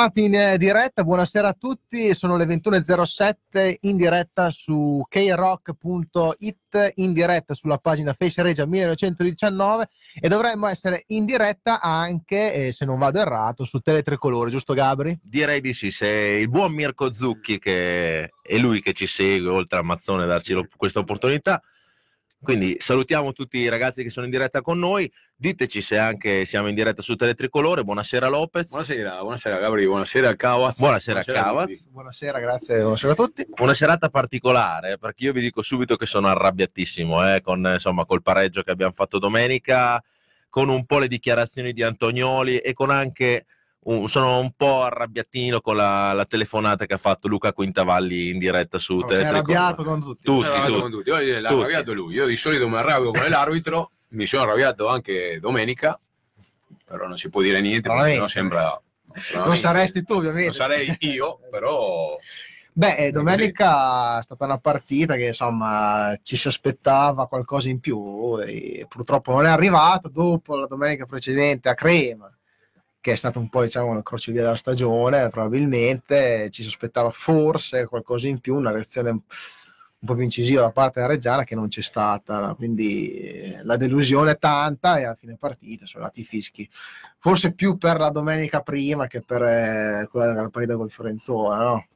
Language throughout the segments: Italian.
tornati in eh, diretta, buonasera a tutti, sono le 21.07 in diretta su krock.it, in diretta sulla pagina Face Regia 1919 e dovremmo essere in diretta anche, eh, se non vado errato, su Teletricolore, giusto Gabri? Direi di sì, se il buon Mirko Zucchi, che è lui che ci segue, oltre a Mazzone, darci lo- questa opportunità. Quindi salutiamo tutti i ragazzi che sono in diretta con noi. Diteci se anche siamo in diretta su Teletricolore. Buonasera Lopez. Buonasera, buonasera Gabri, buonasera Cavaz. Buonasera, a Cavaz. Buonasera, grazie, buonasera a tutti. Una serata particolare, perché io vi dico subito che sono arrabbiatissimo, eh, con, insomma, col pareggio che abbiamo fatto domenica, con un po' le dichiarazioni di Antonioli e con anche un- sono un po' arrabbiatino con la, la telefonata che ha fatto Luca Quintavalli in diretta su Oh, sei Teletricolore. arrabbiato con tutti. Tutti, arrabbiato tutti. con tutti. Oggi l'ha Tutti. arrabbiato lui. Io di solito mi arrabbio con l'arbitro, mi sono arrabbiato anche domenica, però non si può dire niente Stranamente. sembra... Non saresti tu, ovviamente. Non sarei io, però Beh, eh, domenica è stata una partita che insomma ci si aspettava qualcosa in più e purtroppo non è arrivata dopo la domenica precedente a Crema, che è stato un po' diciamo il crocevia della stagione, probabilmente ci si aspettava forse qualcosa in più, una reazione un po' più incisiva da parte della Reggiana che non c'è stata, quindi eh, la delusione è tanta e a fine partita sono andati i fischi, forse più per la domenica prima che per eh, quella della partita col Fiorenzuola, no?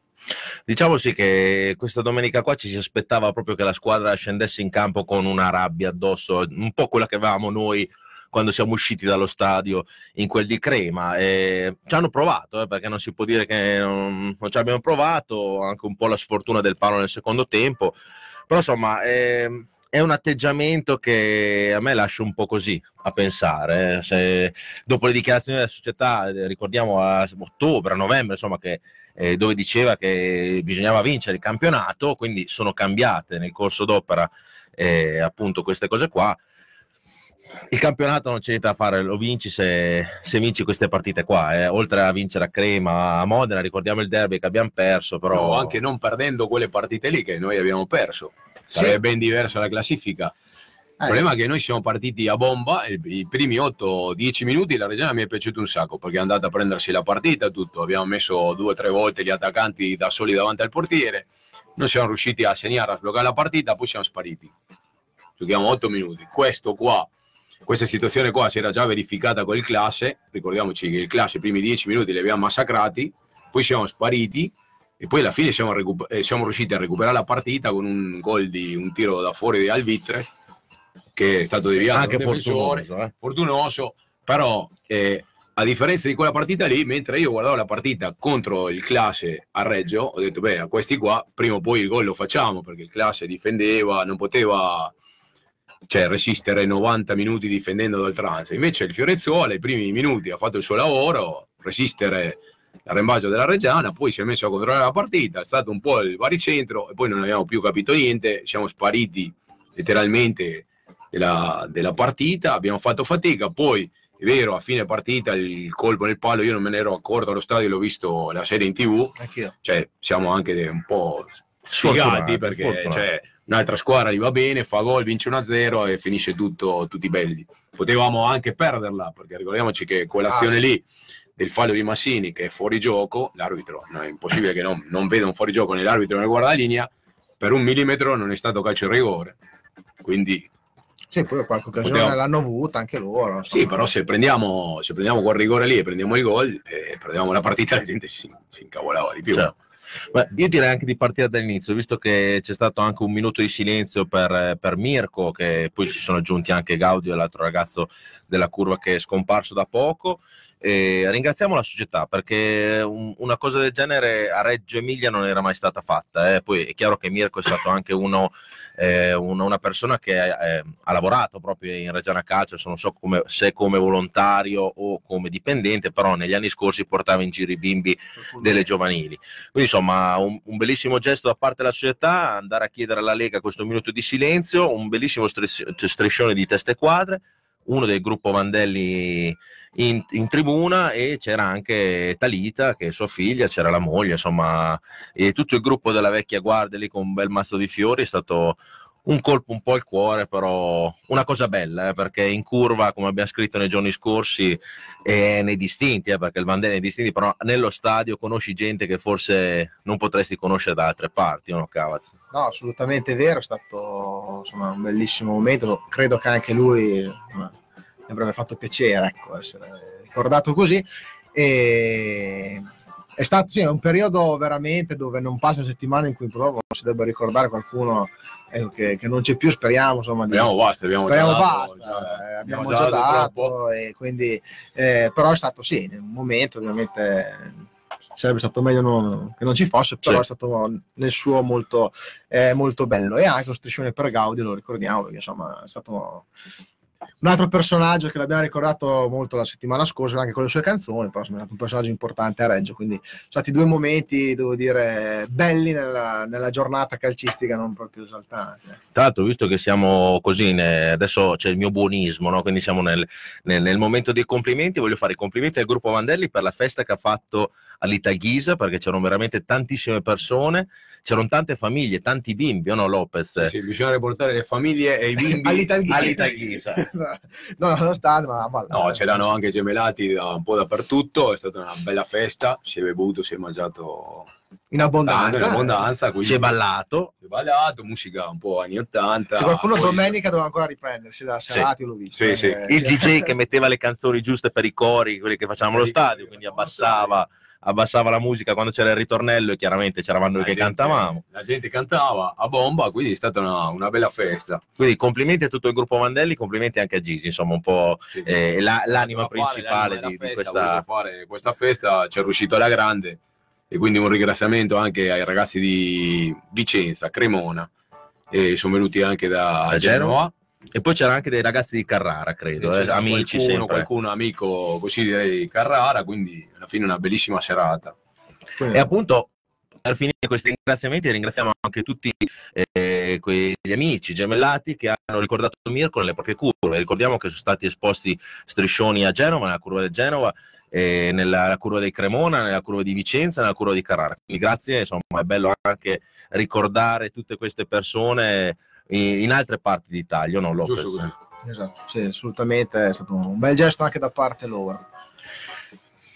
Diciamo sì che questa domenica qua ci si aspettava proprio che la squadra scendesse in campo con una rabbia addosso, un po' quella che avevamo noi quando siamo usciti dallo stadio in quel di Crema. E ci hanno provato, eh, perché non si può dire che non, non ci abbiamo provato, anche un po' la sfortuna del palo nel secondo tempo, però insomma ehm, è un atteggiamento che a me lascia un po' così a pensare. eh. Se, dopo le dichiarazioni della società, eh, ricordiamo a ottobre, a novembre, insomma, che eh, dove diceva che bisognava vincere il campionato, quindi sono cambiate nel corso d'opera eh, appunto queste cose qua. Il campionato non c'è niente da fare, lo vinci se, se vinci queste partite qua, eh. oltre a vincere a Crema, a Modena, ricordiamo il derby che abbiamo perso, però no, anche non perdendo quelle partite lì che noi abbiamo perso. Sarebbe ben diversa la classifica. Il Eh, problema è che noi siamo partiti a bomba, i primi 8-10 minuti la Reggiana mi è piaciuto un sacco perché è andata a prendersi la partita, tutto. Abbiamo messo due o tre volte gli attaccanti da soli davanti al portiere, non siamo riusciti a segnare, a sbloccare la partita, poi siamo spariti. Giochiamo 8 minuti. Questo qua, questa situazione qua si era già verificata con il classe, ricordiamoci che il classe i primi 10 minuti li abbiamo massacrati, poi siamo spariti e poi alla fine siamo, recu- eh, siamo riusciti a recuperare la partita con un gol di un tiro da fuori di Alvitre che è stato deviato anche fortunoso. eh. fortunoso, però eh, a differenza di quella partita lì, mentre io guardavo la partita contro il classe a Reggio, ho detto, beh, a questi qua prima o poi il gol lo facciamo, perché il classe difendeva, non poteva cioè, resistere 90 minuti difendendo ad oltranza. Invece il Fiorenzuola, i primi minuti, ha fatto il suo lavoro, resistere l'arrembaggio della Reggiana, poi si è messo a controllare la partita, è stato un po' il baricentro e poi non abbiamo più capito niente, siamo spariti letteralmente della, della partita, abbiamo fatto fatica, poi è vero, a fine partita il colpo nel palo, io non me ne ero accorto allo stadio, l'ho visto la serie in tv, Anch'io. cioè siamo anche un po' sfigati perché fortunati. cioè, un'altra squadra gli va bene, fa gol, vince 1-0 e finisce tutto tutti belli. Potevamo anche perderla perché ricordiamoci che quell'azione Ah, sì. lì del fallo di Massini che è fuori gioco, l'arbitro no, è impossibile che non, non veda un fuori gioco nell'arbitro nel guardalinea, per un millimetro non è stato calcio in rigore. Quindi Sì, poi qualche occasione Potevamo- l'hanno avuta anche loro. sì, insomma. però se prendiamo, se prendiamo quel rigore lì e prendiamo il gol e prendiamo la partita, la gente si, si incavolava di più. Certo. Beh, io direi anche di partire dall'inizio, visto che c'è stato anche un minuto di silenzio per, per Mirko, che poi si sono aggiunti anche Gaudio e l'altro ragazzo della curva che è scomparso da poco. E ringraziamo la società perché un- una cosa del genere a Reggio Emilia non era mai stata fatta. eh. Poi è chiaro che Mirko è stato anche uno, eh, una, una persona che eh, ha lavorato proprio in Reggiana Calcio, non so come, se come volontario o come dipendente, però negli anni scorsi portava in giro i bimbi delle giovanili. Quindi insomma un, un bellissimo gesto da parte della società, andare a chiedere alla Lega questo minuto di silenzio, un bellissimo stris- striscione di teste quadre, uno del gruppo Vandelli in, in tribuna e c'era anche Talita che è sua figlia, c'era la moglie, insomma, e tutto il gruppo della vecchia guardia lì con un bel mazzo di fiori è stato un colpo un po' al cuore, però una cosa bella, eh, perché in curva, come abbiamo scritto nei giorni scorsi, e nei distinti, eh, perché il Vandelli è nei distinti, però nello stadio conosci gente che forse non potresti conoscere da altre parti, no Cavaz? No, assolutamente vero, è stato insomma, un bellissimo momento, credo che anche lui insomma, mi avrebbe fatto piacere ecco, essere ricordato così. E è stato sì, un periodo veramente dove non passa settimana in cui proprio si debba ricordare qualcuno ecco, che, che non c'è più, speriamo insomma, di, Abbiamo basta, abbiamo, Speriamo già dato, basta, già- eh, abbiamo già troppo. dato, e quindi, eh, però è stato sì, un momento ovviamente sarebbe stato meglio non- che non ci fosse, però Sì. è stato nel suo molto, eh, molto bello e anche lo striscione per Gaudio lo ricordiamo perché insomma è stato un altro personaggio che l'abbiamo ricordato molto la settimana scorsa anche con le sue canzoni, però è stato un personaggio importante a Reggio, quindi sono stati due momenti, devo dire, belli nella, nella giornata calcistica, non proprio esaltanti. eh. Tra l'altro, visto che siamo così, ne- adesso c'è il mio buonismo, no? quindi siamo nel, nel- nel momento dei complimenti, voglio fare i complimenti al gruppo Vandelli per la festa che ha fatto all'Italghisa, perché c'erano veramente tantissime persone, c'erano tante famiglie, tanti bimbi, o no Lopez? Sì, bisogna riportare le famiglie e i bimbi All'Italghisa. All'Italghisa. no, allo stadio, ma a ballare. No, c'erano anche gemellati da un po' dappertutto, è stata una bella festa, si è bevuto, si è mangiato in abbondanza. in abbondanza, quindi Si è ballato. si è ballato, musica un po' anni 80. C'è qualcuno poi- domenica doveva ancora riprendersi da Sì. serati, io l'ho visto. Sì, sì. eh, Il sì. DJ che metteva le canzoni giuste per i cori, quelli che facevamo allo stadio, quindi facevamo allo abbassava, la musica quando c'era il ritornello e chiaramente c'eravamo noi La che gente- cantavamo. La gente cantava a bomba, quindi è stata una, una bella festa. Quindi complimenti a tutto il gruppo Vandelli, complimenti anche a Gigi, insomma un po' Sì. eh, la- l'anima principale l'anima di, della di festa, questa... fare questa festa, ci è riuscito alla grande e quindi un ringraziamento anche ai ragazzi di Vicenza, Cremona e sono venuti anche da Da Genova? Genova. E poi c'era anche dei ragazzi di Carrara, credo, eh, amici qualcuno, sempre. qualcuno amico così direi Carrara, quindi alla fine una bellissima serata. E appunto per finire questi ringraziamenti ringraziamo anche tutti eh, quegli amici gemellati che hanno ricordato Mirko nelle proprie curve. Ricordiamo che sono stati esposti striscioni a Genova, nella curva del Genova, eh, nella curva del Cremona, nella curva di Vicenza, nella curva di Carrara. Quindi grazie, insomma è bello anche ricordare tutte queste persone in, in altre parti d'Italia, no Lopez? Esatto, sì, assolutamente è stato un bel gesto anche da parte loro.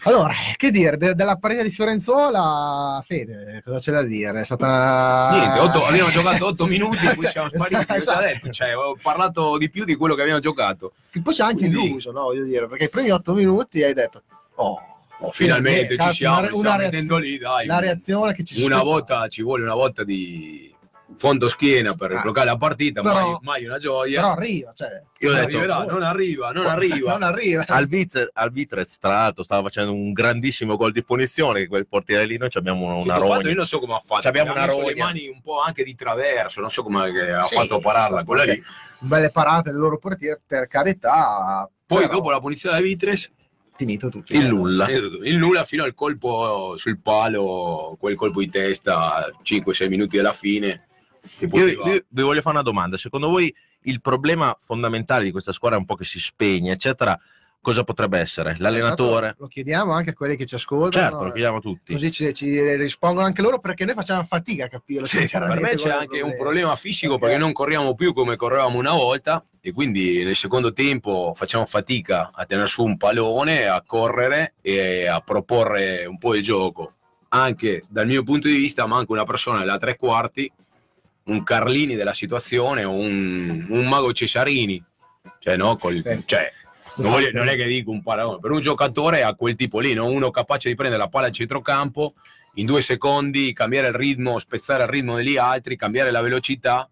Allora, che dire, de- della partita di Fiorenzuola, Fede, cosa c'è da dire? È stata una... Niente, otto- abbiamo giocato 8 minuti e poi siamo spariti. Esatto, cosa esatto. detto? Cioè, ho parlato di più di quello che abbiamo giocato. Che poi c'è anche Quindi- illuso, no? Voglio dire, perché i primi otto minuti hai detto, oh, Oh, finalmente cazzo, ci siamo, una- una stiamo reazio- mettendo lì, dai. la reazione che ci una volta ci vuole una volta di fondo schiena per Ah, bloccare la partita, però- mai, mai una gioia. Però arriva, cioè, Io ho non, detto, arriverà, non arriva, non arriva. non arriva. Al, Viz- al Vitrez, tra l'altro, stava facendo un grandissimo gol di punizione. Quel portiere lì, noi ci abbiamo una, Sì, una fatto, rogna. io non so come ha fatto. Ci abbiamo una messo le rogna. mani un po' anche di traverso, non so come che ha Sì, fatto a pararla quella lì. Belle parate del loro portiere, per carità. Poi però- dopo la punizione da Vitres, finito tutto. Il nulla. Il nulla fino al colpo sul palo, quel colpo di testa, 5-6 minuti alla fine. Io, io vi voglio fare una domanda. Secondo voi il problema fondamentale di questa squadra è un po' che si spegne, eccetera. Cosa potrebbe essere? L'allenatore? Lo chiediamo anche a quelli che ci ascoltano. Certo, lo chiediamo a tutti. Così ci, ci rispondono anche loro perché noi facciamo fatica a capirlo. Sì, Per me c'è anche un problema fisico perché non corriamo più come correvamo una volta e quindi nel secondo tempo facciamo fatica a tenere su un pallone, a correre e a proporre un po' il gioco. Anche dal mio punto di vista manca una persona da tre quarti, un Carlini della situazione o un, un Mago Cesarini. Cioè, no, col- cioè, non, voglio- non è che dico un paragone, per un giocatore a quel tipo lì, no? uno capace di prendere la palla al centrocampo in due secondi, cambiare il ritmo, spezzare il ritmo degli altri, cambiare la velocità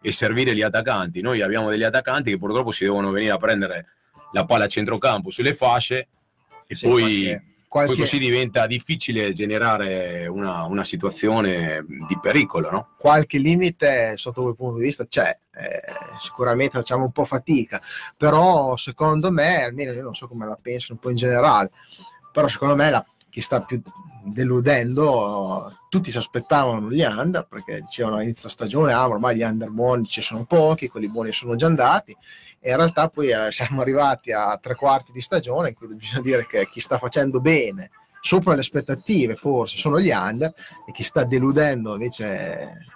e servire gli attaccanti. Noi abbiamo degli attaccanti che purtroppo si devono venire a prendere la palla a centrocampo sulle fasce e Sì, poi, qualche- poi così diventa difficile generare una, una situazione di pericolo. No? qualche limite sotto quel punto di vista c'è, eh, sicuramente facciamo un po' fatica, però secondo me, almeno io non so come la penso un po' in generale, però secondo me la- chi sta più deludendo, tutti si aspettavano gli under perché dicevano all'inizio stagione, ah ormai gli under buoni ci sono pochi, quelli buoni sono già andati e in realtà poi eh, siamo arrivati a tre quarti di stagione in cui bisogna dire che chi sta facendo bene sopra le aspettative forse sono gli under e chi sta deludendo invece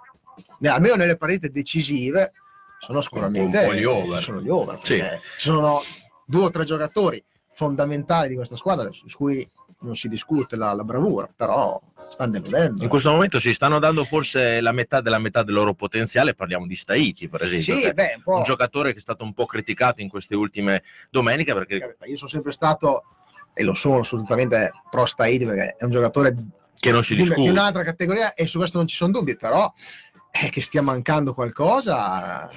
ne- almeno nelle partite decisive sono sicuramente gli over. sono gli over Sì. ci sono due o tre giocatori fondamentali di questa squadra su cui non si discute la, la bravura però stanno deludendo In questo momento si stanno dando forse la metà della metà del loro potenziale, parliamo di Staichi per esempio, sì, che beh, un un giocatore che è stato un po' criticato in queste ultime domeniche per perché io sono sempre stato e lo sono assolutamente pro Staiti perché è un giocatore che non si di, di discute. un'altra categoria e su questo non ci sono dubbi però è che stia mancando qualcosa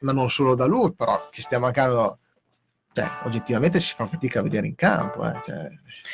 ma non solo da lui però che stia mancando cioè, oggettivamente si fa fatica a vedere in campo eh, cioè,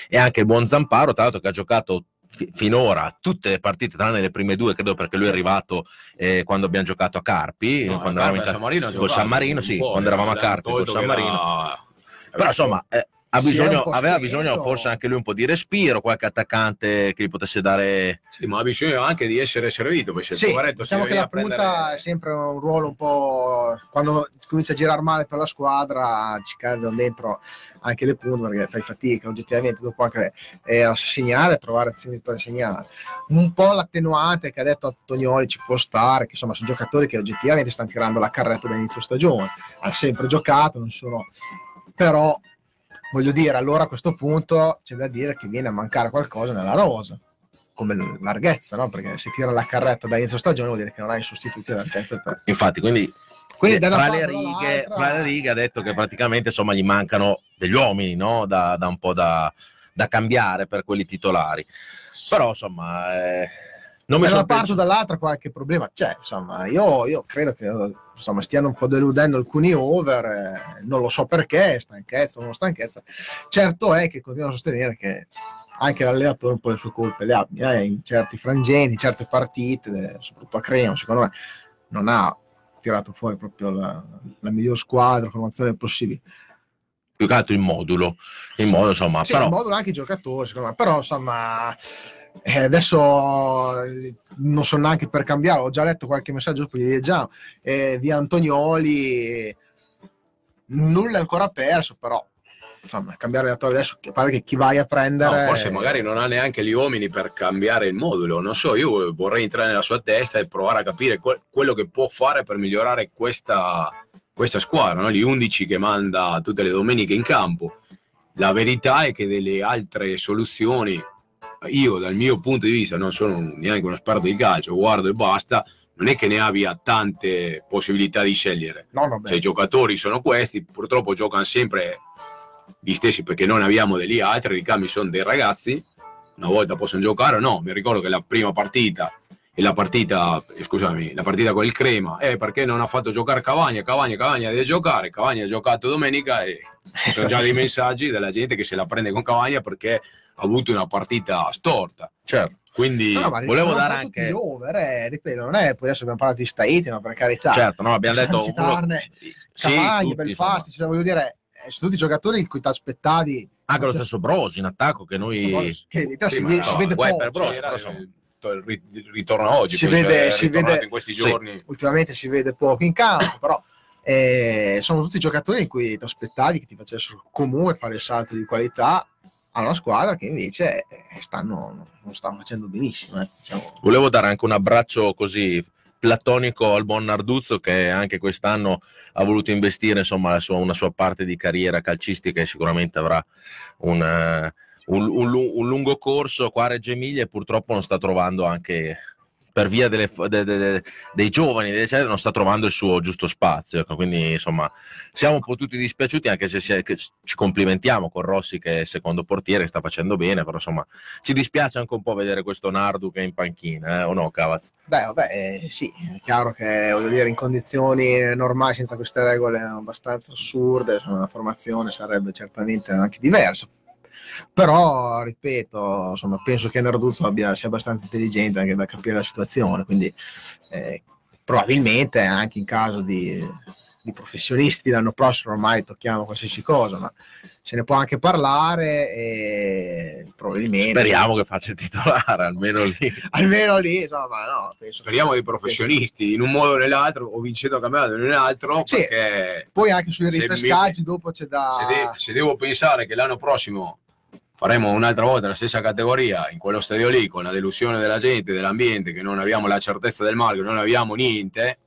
E anche il buon Zamparo, tra l'altro, che ha giocato fi- finora tutte le partite, tranne le prime due, credo perché lui è arrivato eh, quando abbiamo giocato a Carpi, No, quando eravamo in a San Marino giocato San Marino, sì, quando eravamo a Carpi tolto San Marino. era- Però insomma, eh, bisogno, aveva bisogno forse anche lui un po' di respiro, qualche attaccante che gli potesse dare... Sì, ma ha bisogno anche di essere servito perché sì, poveretto diciamo che la a punta prendere- è sempre un ruolo un po' quando comincia a girare male per la squadra ci cadono dentro anche le punte perché fai fatica oggettivamente dopo anche eh, a segnare trovare azioni per segnare. Un po' l'attenuante che ha detto Antonioli ci può stare che insomma sono giocatori che oggettivamente stanno tirando la carretta da inizio stagione. Hanno sempre giocato non sono però voglio dire allora a questo punto c'è da dire che viene a mancare qualcosa nella rosa come larghezza, no? Perché se tira la carretta da inizio stagione vuol dire che non hai sostituti all'altezza per... Infatti, quindi Quindi eh, fra, parte le righe, fra le righe ha detto che praticamente insomma gli mancano degli uomini, no? Da, da un po' da, da cambiare per quelli titolari. Però insomma... eh, non mi da una parte o dall'altra qualche problema c'è, insomma, io, io credo che insomma, stiano un po' deludendo alcuni over, eh, non lo so perché, stanchezza o non stanchezza. Certo è che continuo a sostenere che anche l'allenatore un po' le sue colpe le abbia eh, in certi frangenti, in certe partite, soprattutto a Crema, secondo me non ha tirato fuori proprio la, la miglior squadra, formazione possibile. più che altro il modulo. Il modulo, insomma, Sì, però... in modulo anche i giocatori, secondo me. Però, insomma, eh, adesso eh, non so neanche per cambiare. Ho già letto qualche messaggio, poi leggiamo. Eh, via Antonioli, nulla è ancora perso, però insomma, cambiare allenatore adesso pare che chi vai a prendere. No, forse magari non ha neanche gli uomini per cambiare il modulo, non so, io vorrei entrare nella sua testa e provare a capire que- quello che può fare per migliorare questa, questa squadra, no? gli 11 che manda tutte le domeniche in campo. La verità è che delle altre soluzioni, io dal mio punto di vista non sono neanche un esperto di calcio, guardo e basta, non è che ne abbia tante possibilità di scegliere. No. Cioè, i giocatori sono questi, purtroppo giocano sempre gli stessi perché non abbiamo degli altri, i ricambi sono dei ragazzi, una volta possono giocare o no, mi ricordo che la prima partita e la partita, eh, scusami, la partita con il Crema, eh, perché non ha fatto giocare Cavagna, Cavagna, Cavagna deve giocare, Cavagna ha giocato domenica e sono già dei messaggi della gente che se la prende con Cavagna perché avuto una partita storta. Certo. Quindi No, volevo sono dare anche- gli over, eh, ripeto, non è, poi adesso abbiamo parlato di Staiti, ma per carità. Certo, no, abbiamo detto... Citarne Sì, Cavagni, tutti, Belfasti, cioè, voglio dire, eh, sono tutti giocatori in cui ti aspettavi Anche lo stesso Brosi in attacco che noi... Che in Italia Sì, si, vede- no, si vede poco. per Brosi, Sì, però, ri- ritorna oggi, Si vede- è si vede- in questi sì. giorni. ultimamente si vede poco in campo, però eh, sono tutti giocatori in cui ti aspettavi che ti facessero comunque fare il salto di qualità a una squadra che invece eh, stanno, non stanno facendo benissimo. eh, diciamo. Volevo dare anche un abbraccio così platonico al buon Narduzzo che anche quest'anno ha voluto investire insomma sua- una sua parte di carriera calcistica e sicuramente avrà un, eh, un- un un lungo corso qua a Reggio Emilia e purtroppo non sta trovando anche per via delle de- de- de- dei giovani eccetera, non sta trovando il suo giusto spazio ecco, quindi insomma siamo un po' tutti dispiaciuti anche se si ci complimentiamo con Rossi che è il secondo portiere che sta facendo bene però insomma ci dispiace anche un po' vedere questo Nardu che è in panchina, eh, o no, Cavaz? Beh, vabbè, eh, sì, è chiaro che voglio dire, in condizioni normali, senza queste regole abbastanza assurde, insomma, la formazione sarebbe certamente anche diversa. Però, ripeto, insomma, penso che Narduzzo abbia, sia abbastanza intelligente anche da capire la situazione, quindi eh, probabilmente anche in caso di, di professionisti l'anno prossimo ormai tocchiamo qualsiasi cosa, ma se ne può anche parlare e probabilmente... Speriamo che faccia il titolare, almeno lì. Almeno lì, insomma, no, Speriamo dei professionisti, in un modo o nell'altro, o vincendo il campionato o nell'altro, Sì. perché Poi anche sui ripescaggi dopo c'è da... se, de- se devo pensare che l'anno prossimo faremo un'altra volta la stessa categoria in quello stadio lì con la delusione della gente, dell'ambiente, che non abbiamo la certezza del male, che non abbiamo niente,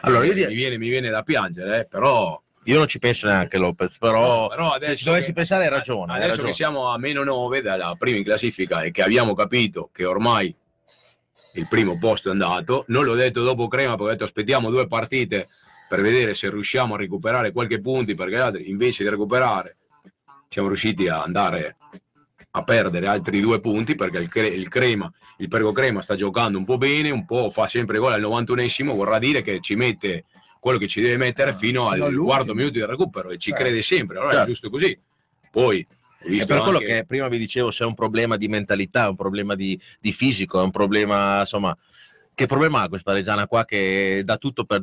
Allora, io, di- mi, viene, mi viene da piangere, eh, però, io non ci penso neanche, Lopez, però, però se ci dovessi che- pensare hai ragione. hai Adesso ragione. che siamo a meno 9 dalla prima in classifica e che abbiamo capito che ormai il primo posto è andato, non l'ho detto dopo Crema perché ho detto aspettiamo due partite per vedere se riusciamo a recuperare qualche punti perché gli altri invece di recuperare siamo riusciti a andare a perdere altri due punti perché il, Cre- il Crema, il Pergo Crema sta giocando un po' bene, un po' fa sempre gol al 91esimo, vorrà dire che ci mette quello che ci deve mettere fino Fino al all'ultimo. quarto minuto di recupero e ci Certo. crede sempre, allora è Certo. giusto così. Poi È per quello anche- che prima vi dicevo, se è un problema di mentalità, è un problema di, di fisico, è un problema, insomma, che problema ha questa Reggiana qua che dà tutto per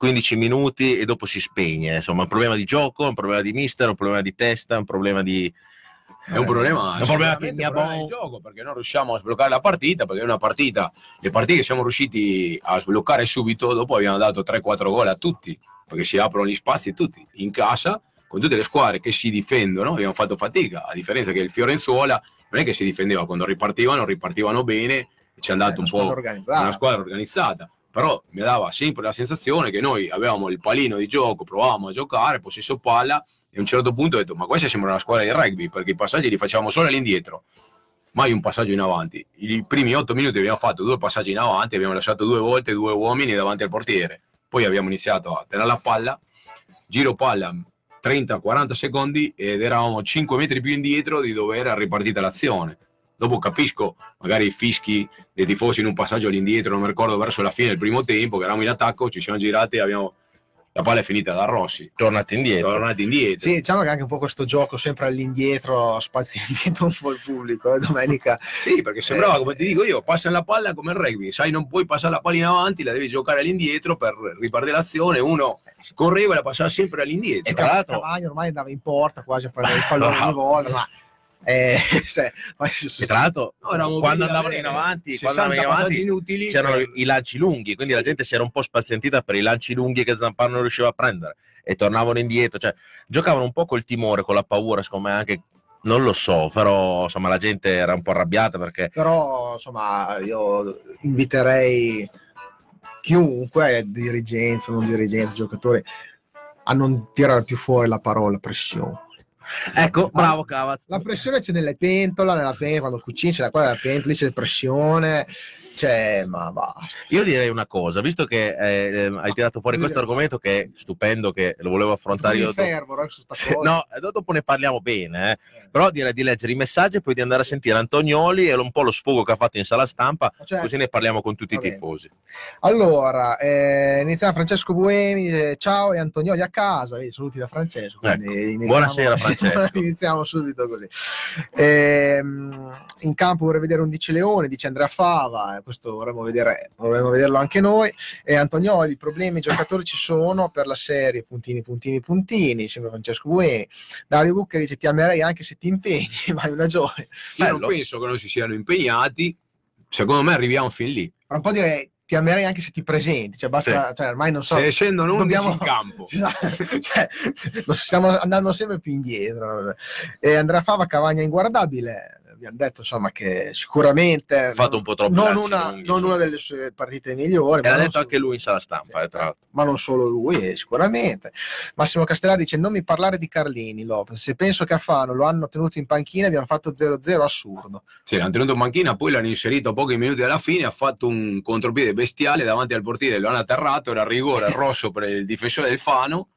10-15 minuti e dopo si spegne? Insomma, un problema di gioco, un problema di mister, un problema di testa, un problema di... È un problema, È un problema che mi abbo- di gioco perché non riusciamo a sbloccare la partita perché è una partita, le partite che siamo riusciti a sbloccare subito, dopo abbiamo dato 3-4 gol a tutti perché si aprono gli spazi tutti in casa con tutte le squadre che si difendono, abbiamo fatto fatica, a differenza che il Fiorenzuola non è che si difendeva quando ripartivano, ripartivano bene ci è andato Eh, un po' organizzata. una squadra organizzata. Però mi dava sempre la sensazione che noi avevamo il palino di gioco, provavamo a giocare, possesso palla, e a un certo punto ho detto: Ma questa sembra una squadra di rugby perché i passaggi li facciamo solo all'indietro, mai un passaggio in avanti. I primi otto minuti abbiamo fatto due passaggi in avanti, abbiamo lasciato due volte due uomini davanti al portiere. Poi abbiamo iniziato a tenere la palla, giro palla 30-40 secondi ed eravamo 5 metri più indietro di dove era ripartita l'azione. Dopo capisco magari i fischi dei tifosi in un passaggio all'indietro, non mi ricordo verso la fine del primo tempo, che eravamo in attacco, ci siamo girati e abbiamo... la palla è finita da Rossi. Tornati indietro. Tornati indietro. Sì, diciamo che anche un po' questo gioco sempre all'indietro, spazio indietro un po' il pubblico, eh, domenica. Sì, perché sembrava, Eh. come ti dico io, passa la palla come il rugby, sai, non puoi passare la palla in avanti, la devi giocare all'indietro per ripartire l'azione, uno correva e la passava sempre all'indietro. E tra l'altro- Cavagno ormai andava in porta quasi a prendere il pallone ogni volta, ma... Eh, cioè, E tra l'altro, No, quando andavano in avanti, 60 quando andavano in avanti inutili, c'erano eh, i lanci lunghi, quindi la gente si era un po' spazientita per i lanci lunghi che Zamparo non riusciva a prendere e tornavano indietro, cioè giocavano un po' col timore, con la paura, secondo me anche non lo so, però insomma la gente era un po' arrabbiata perché però insomma io inviterei chiunque, dirigenza, non dirigenza, giocatori, a non tirare più fuori la parola pressione. Ecco, bravo Cavaz. La pressione c'è nelle pentola, nella pentola, quando cucini c'è la quella nella pentola, lì c'è pressione, c'è, ma basta. Io direi una cosa, visto che eh, eh, hai tirato fuori questo argomento che è stupendo, che lo volevo affrontare io. Dopo. fermo, eh, cosa. No, eh, dopo ne parliamo bene, eh. Però direi di leggere i messaggi e poi di andare a sentire Antonioli e un po' lo sfogo che ha fatto in sala stampa, Cioè, così ne parliamo con tutti i bene. tifosi. Allora, eh, iniziamo Francesco Buemi, eh, ciao e Antonioli a casa, eh, saluti da Francesco. iniziamo- Ecco. Buonasera, Francesco. iniziamo subito così. Ehm, in campo vorrei vedere 11 Leone, dice Andrea Fava, eh, questo vorremmo, vedere, vorremmo vederlo anche noi. E Antonioli, i problemi, i giocatori ci sono per la serie, puntini, puntini, puntini, sembra Francesco Bue. Dario Bucca dice ti amerei anche se ti impegni, hai una gioia. Io non Bello. penso che non si siano impegnati. Secondo me arriviamo fin lì. Fra un po' direi ti amerei anche se ti presenti, cioè basta, cioè, ormai non so. Se scendono 11 dobbiamo- in campo. cioè, lo stiamo andando sempre più indietro. E Andrea Fava, Cavagna inguardabile. Abbiamo detto insomma che sicuramente Ha fatto un po' troppi non, una, lunghi, non una delle sue partite migliori. E l'ha non detto solo- anche lui in sala stampa, eh, tra l'altro. ma non solo lui, eh, sicuramente. Massimo Castellari dice: Non mi parlare di Carlini Lopez. Se penso che a Fano lo hanno tenuto in panchina, abbiamo fatto 0-0 assurdo. Sì, l'hanno tenuto in banchina, poi l'hanno inserito pochi minuti alla fine, ha fatto un contropiede bestiale davanti al portiere, lo hanno atterrato, era rigore rosso per il difensore del Fano.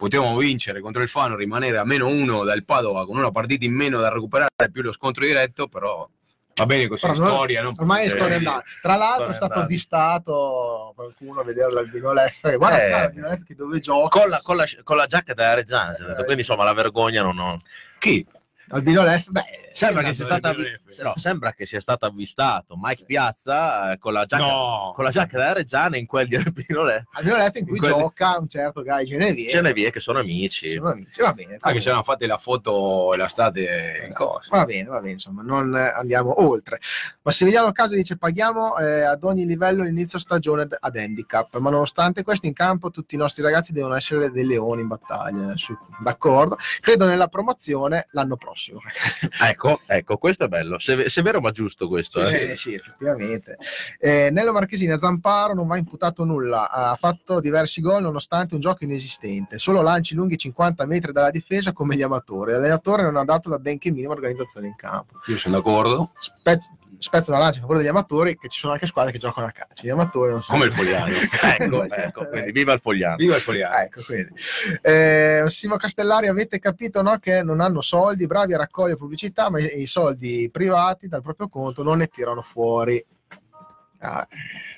Potevamo vincere contro il Fano, rimanere a meno uno dal Padova con una partita in meno da recuperare più lo scontro diretto, però va bene così, Però storia. non Ormai è Sì. storia andata. Tra l'altro è stato andata. avvistato qualcuno a vedere l'Albino Leff. Guarda, Eh. l'Albino Leff che dove gioca. Con la, con la- con la giacca da Reggiana. Eh. quindi insomma la vergogna non... non- Chi? Albino Leff, beh, Sembra, che sia avvi- no, sembra che sia stato avvistato Mike Piazza eh, con la giacca, No, con la giacca da Reggiana in quel di Albino Le. Albino Leff in cui In quelli- gioca un certo Guy Genevieve. Ce ne vie che sono amici. Sono amici, va bene. Ah, che c'erano fatte la foto la state in cosa. Va bene, va bene, insomma, non andiamo oltre. Massimiliano Caso dice: paghiamo eh, ad ogni livello l'inizio stagione ad- handicap, ma nonostante questo, in campo tutti i nostri ragazzi devono essere dei leoni in battaglia. D'accordo, credo nella promozione l'anno prossimo. Ecco, ecco, questo è bello. Se, vero, ma giusto questo. Sì, eh. sì, effettivamente. Eh, Nello Marchesini a Zamparo non va imputato nulla, ha fatto diversi gol nonostante un gioco inesistente, solo lanci lunghi 50 metri dalla difesa come gli amatori. L'allenatore non ha dato la benché minima organizzazione in campo. Io sono d'accordo, Spez- spezzo una lancia a favore degli amatori, che ci sono anche squadre che giocano a calcio. Gli amatori non sono come il Fogliano. Ecco, ecco, quindi viva il fogliano. Viva il Fogliano. Ecco, quindi. Eh, Simo Castellari, avete capito no, che non hanno soldi, bravi a raccogliere pubblicità, ma i soldi privati dal proprio conto non ne tirano fuori. Ah,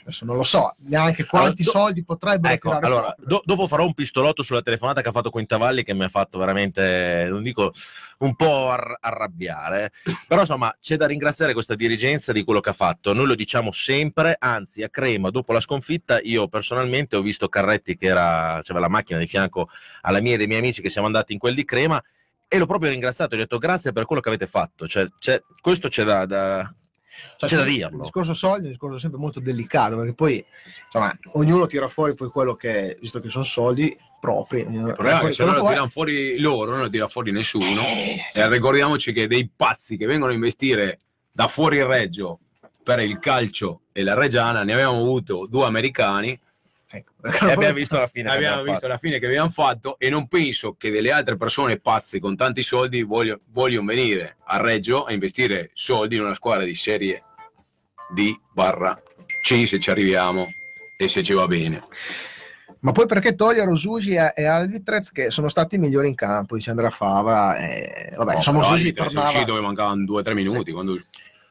adesso non lo so neanche quanti Allora, do- soldi potrebbero Ecco, allora, do- dopo farò un pistolotto sulla telefonata che ha fatto Quintavalli che mi ha fatto veramente, non dico un po' ar- arrabbiare, però insomma c'è da ringraziare questa dirigenza di quello che ha fatto, noi lo diciamo sempre, anzi a Crema dopo la sconfitta io personalmente ho visto Carretti che era, c'aveva la macchina di fianco alla mia e dei miei amici che siamo andati in quel di Crema e l'ho proprio ringraziato, gli ho detto grazie per quello che avete fatto, cioè, c'è- questo c'è da- da, Cioè, c'è da il dirlo. discorso soldi è un discorso sempre molto delicato perché poi insomma, ognuno tira fuori poi quello che visto che sono soldi propri Il problema è che se non lo tirano fuori loro, non lo tira fuori nessuno. Eh, E ricordiamoci che dei pazzi che vengono a investire da fuori il Reggio per il calcio e la Reggiana, ne abbiamo avuto due americani, ecco. e abbiamo visto la fine. che abbiamo abbiamo visto la fine che abbiamo fatto e non penso che delle altre persone pazze con tanti soldi voglio- vogliono venire a Reggio a investire soldi in una squadra di serie D barra C se ci arriviamo e se ci va bene. Ma poi perché togliere Osugi e, Alvitrez che sono stati i migliori in campo, dice Andrea Fava. E, vabbè, No, insomma, Alvitrez è tornava. uscito mancavano due o tre minuti. Quando...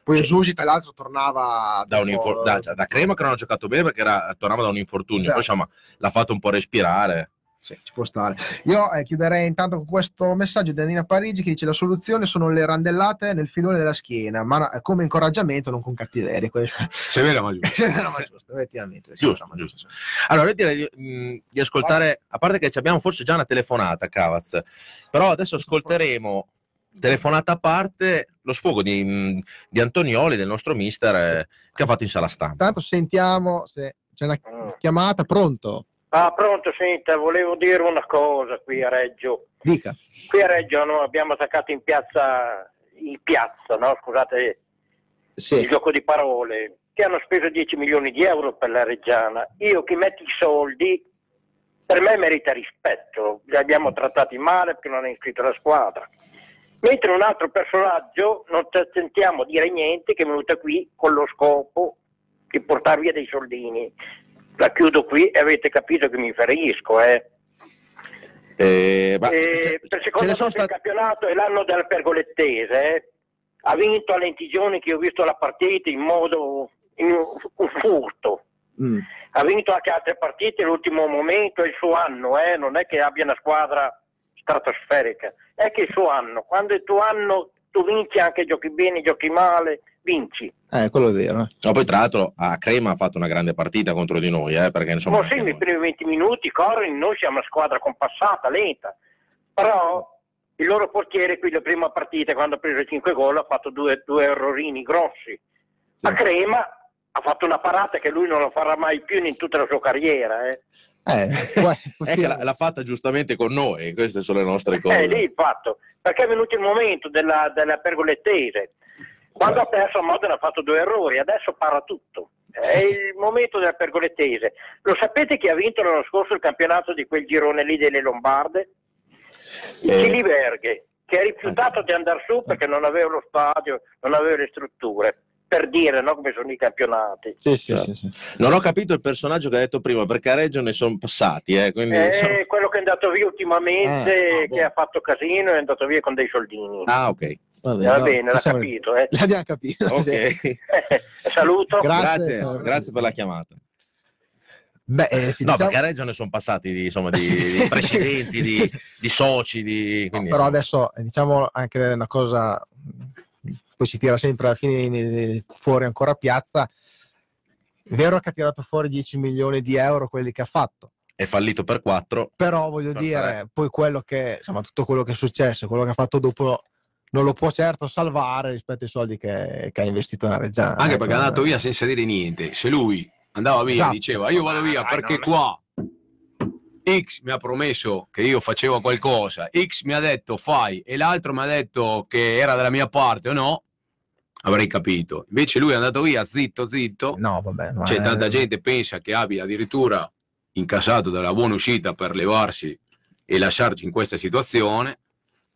Poi Osugi, tra l'altro, tornava da, infor- da, da Crema che non ha giocato bene perché era- tornava da un infortunio, poi insomma l'ha fatto un po' respirare. Sì, ci può stare. Io eh, chiuderei intanto con questo messaggio di Anina Parigi che dice la soluzione sono le randellate nel filone della schiena, ma come incoraggiamento, non con cattiveria. Questo- Severa ma giusto. no, ma giusto, effettivamente. sì, Giusto, ma giusto. Allora, io direi di, mh, di ascoltare, a parte che ci abbiamo forse già una telefonata, Cavaz, però adesso ascolteremo, telefonata a parte, lo sfogo di, mh, di Antonioli, del nostro mister, eh, che ha fatto in sala stampa. Intanto sentiamo se c'è una chiamata, pronto? Ah, pronto, senta, volevo dire una cosa qui a Reggio. Dica. Qui a Reggio noi abbiamo attaccato in piazza, in piazza, no? Scusate il Sì. gioco di parole, che hanno speso 10 milioni di euro per la Reggiana. Io chi metti i soldi, per me merita rispetto. Li abbiamo trattati male perché non è iscritto alla squadra. Mentre un altro personaggio non te- sentiamo dire niente che è venuto qui con lo scopo di portare via dei soldini. La chiudo qui e avete capito che mi ferisco, eh. Eh, ma- Eh, per secondo me sono il campionato è l'anno della pergolettese. eh. Ha vinto a Lentigioni che ho visto la partita in modo in un, un furto. Mm. Ha vinto anche altre partite l'ultimo momento, è il suo anno, eh. non è che abbia una squadra stratosferica, è che è il suo anno. Quando è il tuo anno tu vinci anche giochi bene, giochi male, vinci. Eh, quello è vero. No, poi tra l'altro a Crema ha fatto una grande partita contro di noi, eh, perché insomma... Ma sì, nei primi 20 minuti corrono, noi siamo una squadra compassata, lenta, però il loro portiere qui la prima partita quando ha preso 5 gol ha fatto due, due errorini grossi. A Crema ha fatto una parata che lui non lo farà mai più in tutta la sua carriera. Eh. Eh, l'ha, l'ha fatta giustamente con noi, queste sono le nostre cose. Eh, lì il fatto, perché è venuto il momento della, della pergolettese. Quando ha perso a Modena ha fatto due errori, adesso para tutto. È il momento della pergolettese. Lo sapete chi ha vinto l'anno scorso il campionato di quel girone lì delle Lombarde? Il Eh. Chiliberghe, che ha rifiutato di andare su perché non aveva lo stadio, non aveva le strutture. Per dire no, come sono i campionati. sì, sì, sì, sì. Non ho capito il personaggio che ha detto prima, perché a Reggio ne sono passati, eh, quindi... insomma- È quello che è andato via ultimamente, Eh, che ha fatto casino è andato via con dei soldini. Ah, ok. Va Va no, bene, l'ha diciamo- capito. Eh. L'abbiamo capito. Ok, sì. Saluto. Grazie. grazie, grazie per la chiamata. Beh, eh, sì, No, diciamo- perché a Reggio ne sono passati di, insomma, di, di presidenti, di, di soci, di... No, quindi- però adesso eh, diciamo anche una cosa, poi si tira sempre alla fine fuori ancora a piazza. È vero che ha tirato fuori 10 milioni di euro quelli che ha fatto, è fallito per quattro. però voglio Per dire, tre. poi quello che, insomma, tutto quello che è successo, quello che ha fatto dopo, non lo può certo salvare rispetto ai soldi che, che ha investito nella Reggiana. Anche ecco. perché è andato via senza dire niente. Se lui andava via Esatto. e diceva io vado via Ma perché qua X mi ha promesso che io facevo qualcosa, X mi ha detto fai e l'altro mi ha detto che era dalla mia parte o no, avrei capito. Invece lui è andato via zitto zitto. No, vabbè, ma C'è eh, tanta gente pensa che abbia addirittura incassato della buona uscita per levarsi e lasciarci in questa situazione.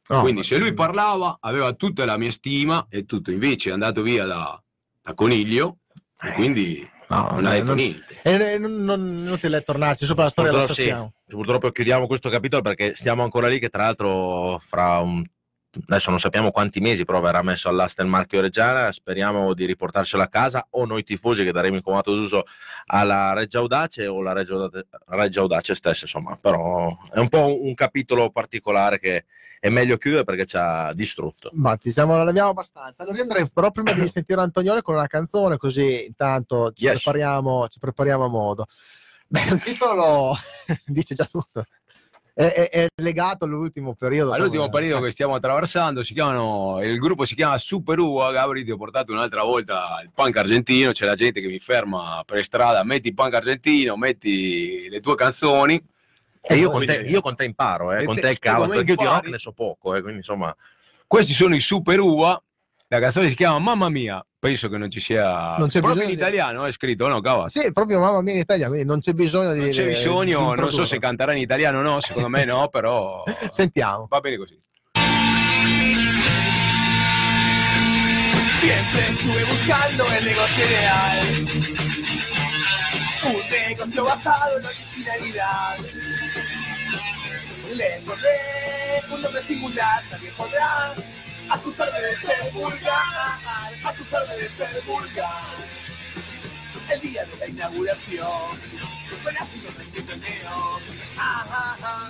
no, Quindi ma- se lui parlava aveva tutta la mia stima e tutto, invece è andato via da, da Coniglio e quindi no, non ha eh, detto non- niente. E e non, non è inutile tornarci sopra la storia, la Purtroppo, sì. sappiamo. Purtroppo chiudiamo questo capitolo perché stiamo ancora lì che tra l'altro fra un... adesso non sappiamo quanti mesi però verrà messo all'asta il marchio Reggiana, speriamo di riportarcelo a casa o noi tifosi che daremo in comodato d'uso alla Reggia Audace o la Reggia Audace, Reggia Audace stessa insomma, però è un po' un, un capitolo particolare che è meglio chiudere perché ci ha distrutto. Ma diciamo, non abbiamo abbastanza. Allora andrei però prima di sentire Antonione con una canzone, così intanto ci, Yes. prepariamo, ci prepariamo a modo. Beh, il titolo dice già tutto. È, è- legato all'ultimo periodo. All'ultimo insomma. periodo che stiamo attraversando, si chiamano, il gruppo si chiama Super Uva. Gabri, ti ho portato un'altra volta il punk argentino. C'è la gente che mi ferma per strada, metti il punk argentino, metti le tue canzoni. E io con, te, io con te imparo, eh, con te- te il cavolo, come perché io di rock ne so poco, eh, quindi insomma... Questi sono i Super Uva. La canzone si chiama Mamma Mia. Penso che non ci sia. Non c'è proprio in di- italiano è scritto, no? Cava? Sì, proprio mamma mia in Italia, quindi non c'è bisogno di. Non c'è bisogno, di non so se canterà in italiano o no, secondo me no, però Sentiamo. va bene così. Siempre estuve buscando el negocio ideal. Un negocio basado en originalidad. Le encontré un nombre singular, nadie podrá acusarme de ser vulgar, acusarme de ser vulgar. El día de la inauguración, fue nacido en el torneo.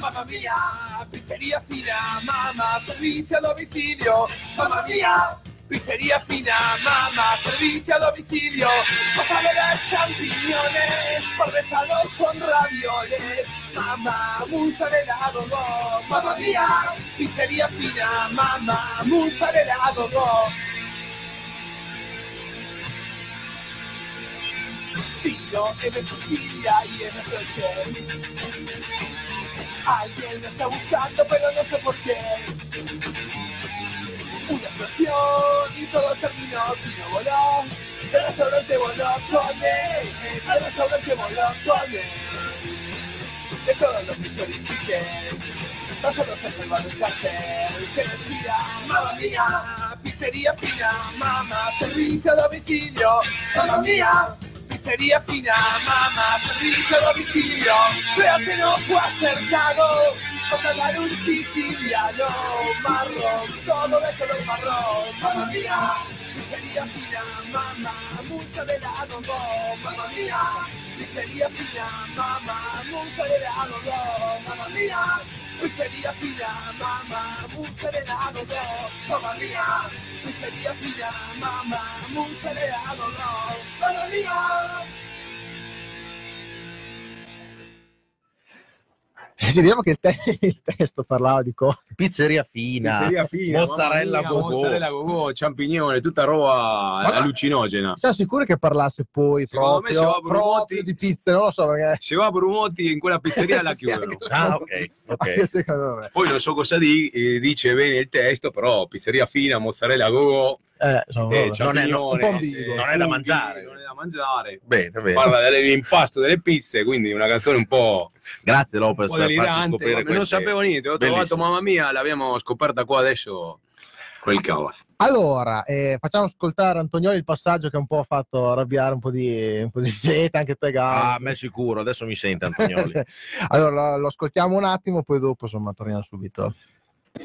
Mamma mía, pizzería fina, mamá, servicio a domicilio. Mamma mía, pizzería fina, mamá, servicio a domicilio. Mozzarella, champiñones, parmesanos con ravioles. Mamá, mozzarella go Mamma mía, pizzería fina, mamá, mozzarella go Tiro en Sicilia y en noche. Alguien lo está buscando, pero no sé por qué. Una explosión y todo terminó. Tino voló, el restaurante voló con él. El restaurante voló con él. De todos los que yo edifiqué, no solo se salvaron el cartel que decía, mamá mía, pizzería fina, mamá, servicio a domicilio, mamá mía, pizzería fina, mamá, servicio a domicilio, veo que no fue acertado, con pagar un siciliano, marrón, todo de color marrón, mamá mía, pizzería fina, mamá, musa de lado, mamá mía, pizzería fina, mamá, musa de lado, mamá mía, pizzeria fina, mamma, mozzarella no no, mamma mia, pizzeria fina, mamma, mozzarella no no, mamma mia. Sì, diciamo che il, te- il testo parlava di co- Pizzeria fina, Pizzeria fina, mozzarella mia, go-go. mozzarella go-go, champignone, tutta roba Ma- allucinogena. Siamo sicuri che parlasse poi Secondo me se va proprio, a Brumotti- proprio di pizze, non lo so perché... Se va a Brumotti in quella pizzeria la chiudono. Ah, ok, ok. anche secondo me. Poi non so cosa di- eh, dice bene il testo, però pizzeria fina, mozzarella go-go, Eh, eh, non è- Non da mangiare. Non è da mangiare. Bene, bene. Parla dell'impasto delle pizze, quindi una canzone un po', Grazie un Lopez po' per farci scoprire ma non queste- sapevo niente, ho Bellissimo. trovato mamma mia, l'abbiamo scoperta qua adesso quel cavas. Allora, eh, facciamo ascoltare a Antonioli il passaggio che un po' ha fatto arrabbiare un po' di, un po' di gente, anche te Gao. Ah, a me sicuro, adesso mi sente Antonioli. allora, lo, lo ascoltiamo un attimo, poi dopo insomma torniamo subito.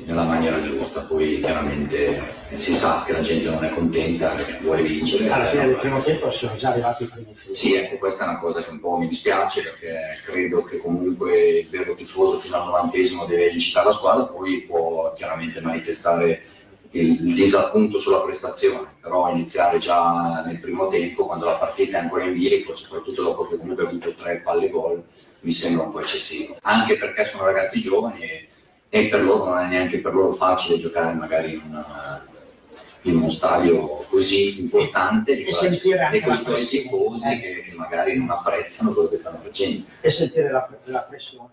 Nella maniera giusta, poi chiaramente si sa che la gente non è contenta perché vuole vincere. Alla fine del primo tempo sono già arrivati i primi film. Sì, ecco, questa è una cosa che un po' mi dispiace perché credo che comunque il vero tifoso fino al novantesimo deve incitare la squadra, poi può chiaramente manifestare il, il disappunto sulla prestazione, però iniziare già nel primo tempo, quando la partita è ancora in bilico, soprattutto dopo che comunque ha avuto tre palle gol, mi sembra un po' eccessivo. Anche perché sono ragazzi giovani e, e per loro non è neanche per loro facile giocare magari in, una- in uno stadio così importante E sentire anche e con la i tuoi tifosi che, che magari non apprezzano quello che stanno facendo. E sentire la, la pressione.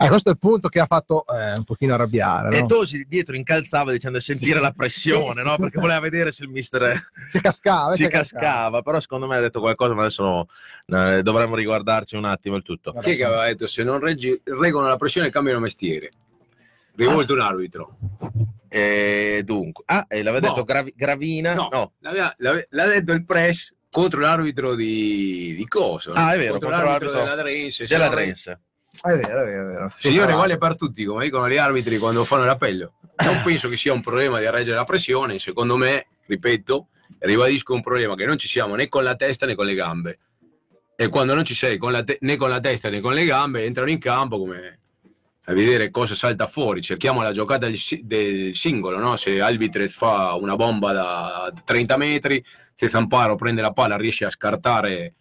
Eh, questo è il punto che ha fatto eh, un pochino arrabbiare. E No? Tosi dietro incalzava dicendo sentire la pressione, no? Perché voleva vedere se il mister Ci cascava, ci cascava, però secondo me ha detto qualcosa, ma adesso no, eh, dovremmo riguardarci un attimo il tutto. Chi è che aveva detto se non reggi- reggono la pressione cambiano mestiere? Rivolto un arbitro. E dunque, ah, e l'aveva No. detto Gravi- Gravina, No, no. l'aveva- l'ave- l'ha detto il press contro l'arbitro di, di Coso. Ah, è vero, contro, contro l'arbitro l'arbitro della Drense. Se della Drense. È vero, è vero, è vero. Signore, vale per tutti, come dicono gli arbitri quando fanno l'appello. Non penso che sia un problema di reggere la pressione, secondo me, ripeto, ribadisco un problema che non ci siamo né con la testa né con le gambe. E quando non ci sei con te- né con la testa né con le gambe, entrano in campo come a vedere cosa salta fuori. Cerchiamo la giocata del, del singolo, no? Se Albitrez fa una bomba da 30 metri, se Zamparo prende la palla riesce a scartare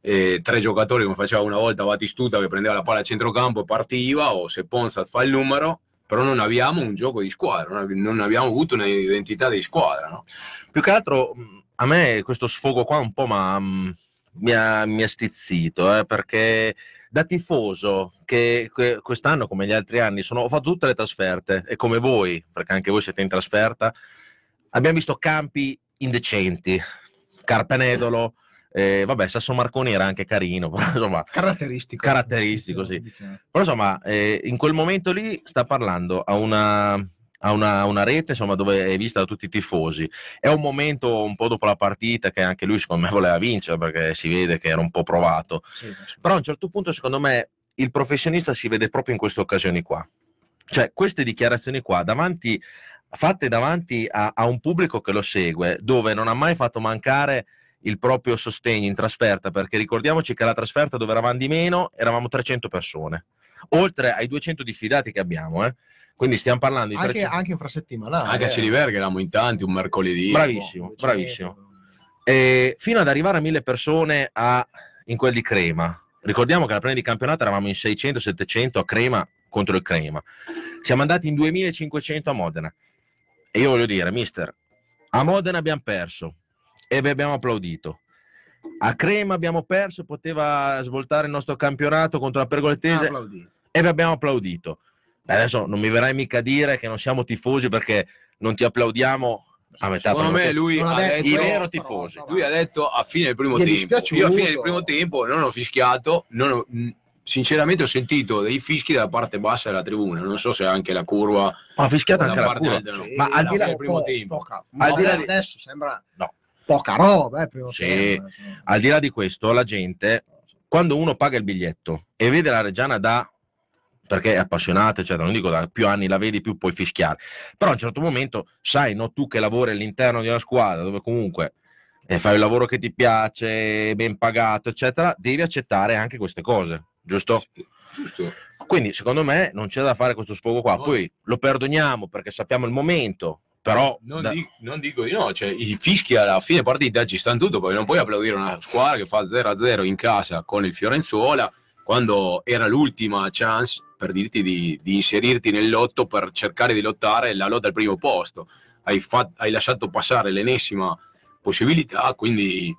eh, tre giocatori come faceva una volta Batistuta che prendeva la palla a centrocampo e partiva, o se Ponzat fa il numero, però non abbiamo un gioco di squadra, non ab- non abbiamo avuto un'identità di squadra. No? Più che altro mh, a me questo sfogo qua un po' m'ha, mh, mi, ha, mi ha stizzito, eh, perché da tifoso che que- quest'anno come gli altri anni sono, ho fatto tutte le trasferte e come voi, perché anche voi siete in trasferta, abbiamo visto campi indecenti, Carpenedolo, eh, vabbè Sasso Marconi era anche carino, però insomma Caratteristico. Caratteristico, sì. Diciamo. però insomma, eh, in quel momento lì sta parlando a una, a una, una rete insomma, dove è vista da tutti i tifosi. È un momento un po' dopo la partita che anche lui secondo me voleva vincere perché si vede che era un po' provato. Sì, Però a un certo punto secondo me il professionista si vede proprio in queste occasioni qua. Cioè queste dichiarazioni qua davanti, fatte davanti a, a un pubblico che lo segue, dove non ha mai fatto mancare il proprio sostegno in trasferta, perché ricordiamoci che la trasferta dove eravamo di meno eravamo 300 persone, oltre ai 200 diffidati che abbiamo. eh. Quindi stiamo parlando di Anche, 300. anche infrasettimanale. Anche a eh. Celiberga eravamo in tanti, un mercoledì. Bravissimo, Boh, bravissimo. 200. E fino ad arrivare a mille persone a- in quel di Crema. Ricordiamo che alla prima di campionato eravamo in 600-700 a Crema contro il Crema. Siamo andati in 2500 a Modena. E io voglio dire, mister, a Modena abbiamo perso e vi abbiamo applaudito. A Crema abbiamo perso, poteva svoltare il nostro campionato contro la Pergolettese Applaudì. e vi abbiamo applaudito. Beh, adesso non mi verrai mica a dire che non siamo tifosi perché non ti applaudiamo a metà. Secondo me lui ha detto- I vero tifosi. lui ha detto a fine del primo tempo. Io a fine del primo tempo non ho fischiato, non ho- sinceramente ho sentito dei fischi dalla parte bassa della tribuna. Non so se anche la curva Ha fischiato anche la curva. no. Sì, Ma al di là- po- primo po- tempo. Poca, Al di là ma di- adesso sembra No. Poca roba, eh, Sì. Al di là di questo, la gente, quando uno paga il biglietto e vede la Reggiana da perché è appassionata, eccetera, non dico da più anni la vedi, più puoi fischiare. Però a un certo momento, sai, no, tu che lavori all'interno di una squadra dove comunque eh, fai il lavoro che ti piace, ben pagato, eccetera, devi accettare anche queste cose. giusto? Giusto. Quindi secondo me non c'è da fare questo sfogo qua. No. Poi lo perdoniamo perché sappiamo il momento, però Non, da- di- non dico di no, cioè, i fischi alla fine partita ci stanno tutto, perché non puoi applaudire una squadra che fa 0-0 in casa con il Fiorenzuola quando era l'ultima chance per dirti di, di inserirti nel lotto per cercare di lottare la lotta al primo posto. Hai, fat- hai lasciato passare l'ennesima possibilità, quindi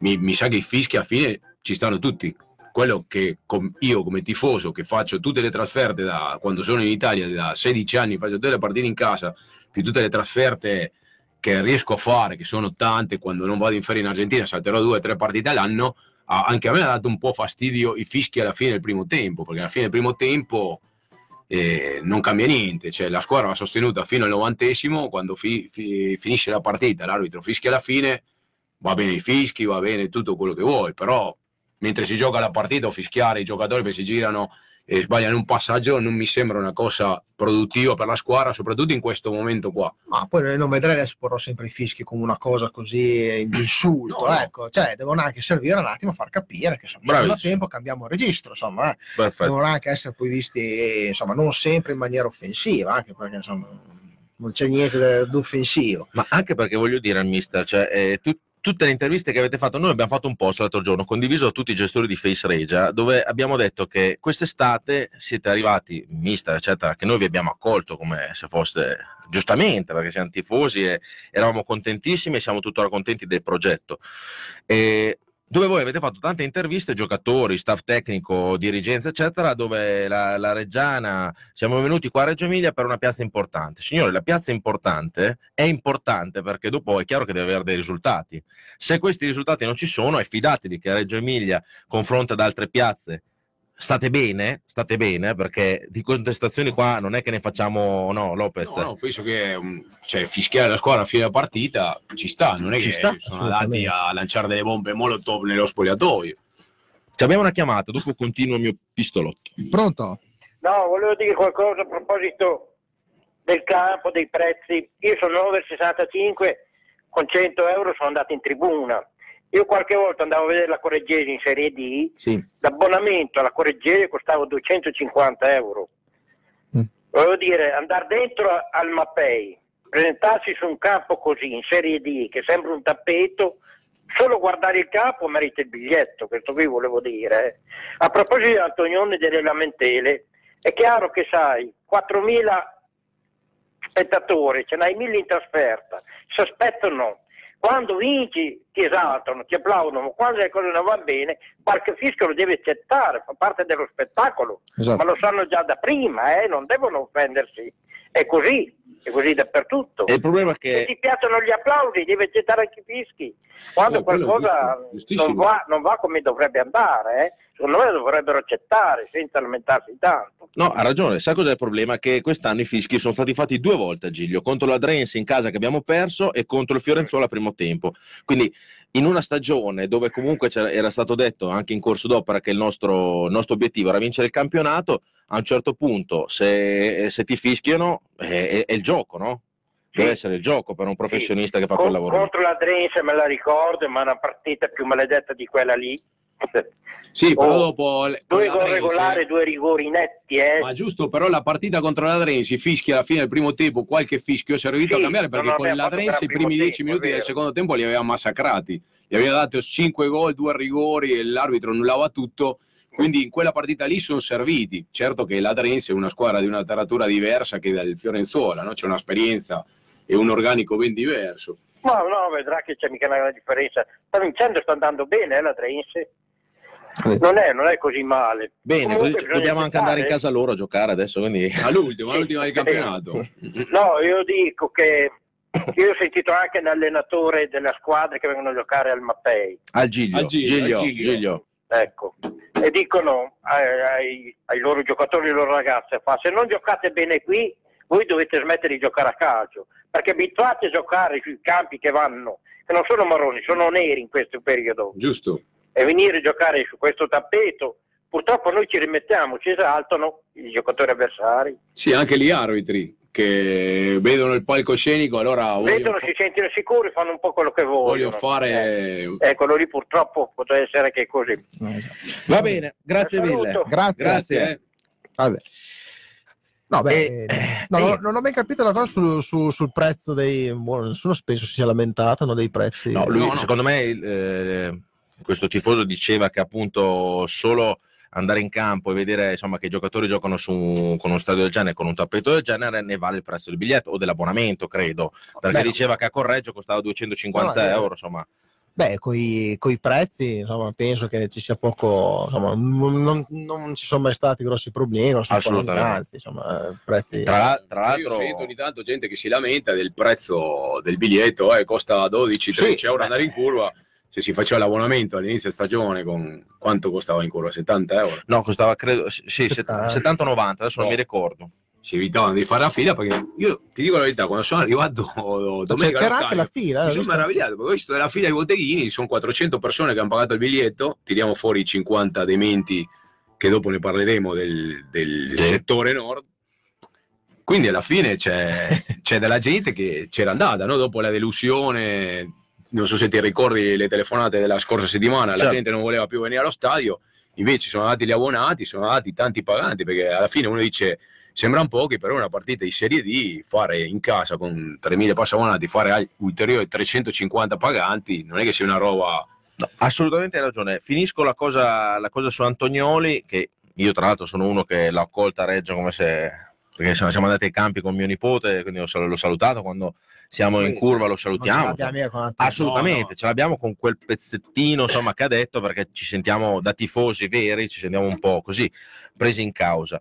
mi, mi sa che i fischi alla fine ci stanno tutti. Quello che com- io come tifoso che faccio tutte le trasferte da quando sono in Italia da 16 anni, faccio tutte le partite in casa, più tutte le trasferte che riesco a fare, che sono tante, quando non vado in ferie in Argentina salterò due o tre partite all'anno, anche a me ha dato un po' fastidio i fischi alla fine del primo tempo, perché alla fine del primo tempo eh, non cambia niente, cioè la squadra va sostenuta fino al novantesimo, quando fi- fi- finisce la partita l'arbitro fischia alla fine, va bene i fischi, va bene tutto quello che vuoi, però mentre si gioca la partita o fischiare i giocatori che si girano e sbagliano un passaggio non mi sembra una cosa produttiva per la squadra, soprattutto in questo momento qua. Ma poi non vedrei adesso porrò sempre i fischi come una cosa così di insulto, No, no. ecco, cioè devono anche servire un attimo a far capire che insomma, nel Bravissimo. tempo cambiamo il registro, insomma, eh. devono anche essere poi visti insomma non sempre in maniera offensiva, anche perché insomma non c'è niente d'offensivo. Ma anche perché voglio dire al mister, cioè, eh, tu- tutte le interviste che avete fatto, noi abbiamo fatto un post l'altro giorno, condiviso a tutti i gestori di Face Regia, dove abbiamo detto che quest'estate siete arrivati, mister, eccetera, che noi vi abbiamo accolto come se foste giustamente, perché siamo tifosi e eravamo contentissimi e siamo tuttora contenti del progetto. E dove voi avete fatto tante interviste, giocatori, staff tecnico, dirigenza, eccetera, dove la, la Reggiana, siamo venuti qua a Reggio Emilia per una piazza importante. Signore, la piazza importante è importante perché dopo è chiaro che deve avere dei risultati. Se questi risultati non ci sono, e fidatevi che Reggio Emilia, confronto ad altre piazze, state bene, state bene, perché di contestazioni qua non è che ne facciamo, no, Lopez. No, no, penso che um, cioè, fischiare la squadra a fine della partita ci sta, non è Ci che sta, sono andati a lanciare delle bombe molotov nello spogliatoio. Ci abbiamo una chiamata, dopo continuo il mio pistolotto. Pronto? No, volevo dire qualcosa a proposito del campo, dei prezzi. Io sono 9,65, con 100 euro sono andato in tribuna. Io qualche volta andavo a vedere la Correggese in Serie D, Sì. l'abbonamento alla Correggese costava 250 euro. Mm. Volevo dire, andare dentro al Mapei, presentarsi su un campo così, in Serie D, che sembra un tappeto, solo guardare il campo merita il biglietto, questo qui volevo dire. eh. A proposito di Antonioni e delle lamentele, è chiaro che sai, 4.000 spettatori, ce n'hai 1.000 in trasferta, si aspettano, quando vinci ti esaltano, ti applaudono, quando le cose non vanno bene, qualche fischio lo deve accettare, fa parte dello spettacolo, Esatto. ma lo sanno già da prima, eh, non devono offendersi, è così, è così dappertutto. E il problema è Se che ti piacciono gli applausi, devi accettare anche i fischi. Quando No, è qualcosa non va, non va come dovrebbe andare, eh, secondo me lo dovrebbero accettare senza lamentarsi tanto. No, ha ragione. Sai cos'è il problema? Che quest'anno i fischi sono stati fatti due volte, Giglio, contro la Drense in casa che abbiamo perso e contro il Fiorenzuola al primo tempo. Quindi in una stagione dove comunque era stato detto anche in corso d'opera che il nostro, il nostro obiettivo era vincere il campionato, a un certo punto se, se ti fischiano è, è- è il gioco, no? Deve Sì. essere il gioco per un professionista che fa Con- quel lavoro. contro la Drense me la ricordo, ma è una partita più maledetta di quella lì. Sì, però Oh, dopo... le- Due gol regolari, due rigori netti, eh. Ma giusto, però la partita contro la Drense, fischi alla fine del primo tempo, qualche fischio è servito Sì, a cambiare perché con la Drense i primi primo 10 tempo, minuti del secondo tempo li aveva massacrati. Gli aveva dato 5 gol, 2 rigori e l'arbitro annullava tutto. Quindi in quella partita lì sono serviti. Certo che la Drense è una squadra di una taratura diversa che dal Fiorenzuola, no? c'è un'esperienza e un organico ben diverso. Ma no, vedrà che c'è mica una differenza. Sta vincendo, sta andando bene, eh, la Drense. Non è, non è così male. Bene, Comunque dobbiamo anche andare in casa loro a giocare adesso, quindi... All'ultima, all'ultima del campionato. No, io dico che io ho sentito anche un allenatore della squadra che vengono a giocare al Mappei, Al Giglio, Al Giglio, Giglio, al Giglio. Ecco, e dicono ai, ai- loro giocatori, ai loro ragazze, fa, se non giocate bene qui, voi dovete smettere di giocare a calcio, perché abituati a giocare sui campi che vanno, che non sono marroni, sono neri in questo periodo, Giusto. e venire a giocare su questo tappeto, purtroppo noi ci rimettiamo, ci esaltano i giocatori avversari. Sì, anche gli arbitri che vedono il palcoscenico, allora Vedono, si sentono sicuri, fanno un po' quello che vogliono. vogliono fare... Eh, quello lì purtroppo può essere che così. Va bene, grazie mille. Grazie. Grazie. eh. Vabbè. No, beh, Eh, no, eh, non- ho mai capito la cosa sul, sul- sul prezzo dei. boh, nessuno spesso si è lamentato no, dei prezzi. No, lui, No, no. secondo me, eh, questo tifoso diceva che appunto solo andare in campo e vedere insomma, che i giocatori giocano su, con uno stadio del genere, con un tappeto del genere, ne vale il prezzo del biglietto o dell'abbonamento, credo. Perché Beh, diceva che a Correggio costava 250 No, euro, insomma. Beh, con i prezzi, insomma, penso che ci sia poco. Insomma, non, non- ci sono mai stati grossi problemi. grossi Assolutamente. anzi, insomma, prezzi. Tra, tra Io l'altro, sento ogni tanto gente che si lamenta del prezzo del biglietto, eh, costa 12-13 Sì, euro beh. andare in curva. Se si faceva l'abbonamento all'inizio stagione, con quanto costava in curva? 70 euro. no, costava credo sì, sì, 70. 70-90, adesso non No. mi ricordo. Si evitavano di fare la fila perché io ti dico la verità, quando sono arrivato Cioè, domenica c'era anche la fila. mi eh, sono visto? meravigliato perché ho visto della fila ai botteghini, sono 400 persone che hanno pagato il biglietto, tiriamo fuori i 50 dementi che dopo ne parleremo del, del Sì. settore nord. Quindi alla fine c'è, c'è della gente che c'era andata, no? dopo la delusione, non so se ti ricordi le telefonate della scorsa settimana, la Certo. gente non voleva più venire allo stadio, invece sono andati gli abbonati, sono andati tanti paganti, perché alla fine uno dice sembrano pochi, però una partita di Serie D, fare in casa con 3.000 passabonati, fare ulteriori 350 paganti, non è che sia una roba... No, assolutamente hai ragione. Finisco la cosa, la cosa su Antonioli, che io tra l'altro sono uno che l'ho accolta a Reggio come se... Perché siamo andati ai campi con mio nipote, quindi l'ho sal- l'ho salutato, quando siamo in curva lo salutiamo. Assolutamente, No, no. ce l'abbiamo con quel pezzettino insomma, che ha detto perché ci sentiamo da tifosi veri, ci sentiamo un po' così presi in causa.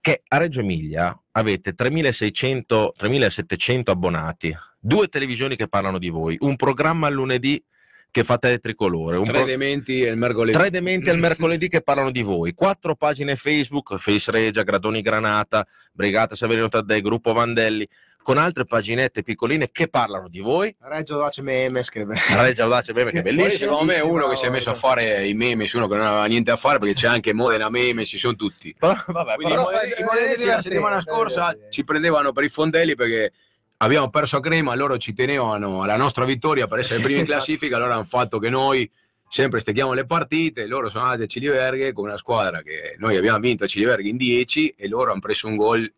Che a Reggio Emilia avete 3600, 3700 abbonati, due televisioni che parlano di voi, un programma lunedì che fate il tricolore, un Tre pro- dementi e il mercoledì. tre dementi al mercoledì che parlano di voi, quattro pagine Facebook, Face Regia, Gradoni Granata, Brigata Saverino Taddei, Gruppo Vandelli, con altre paginette piccoline che parlano di voi. Reggio Audace Memes. Che... Regia Audace Bene, che è Poi, bellissimo. secondo me Bellissimo, uno che si è messo a fare i meme uno che non aveva niente a fare perché c'è anche Modena meme, ci sono tutti. Però, vabbè, Quindi però- i modenesi- la settimana scorsa ci prendevano per i fondelli perché abbiamo perso a Crema, loro ci tenevano alla nostra vittoria per essere primi in classifica, allora hanno fatto che noi sempre stecchiamo le partite, loro sono andati a Ciliverghe con una squadra che noi abbiamo vinto a Ciliverghe in 10 e loro hanno preso un gol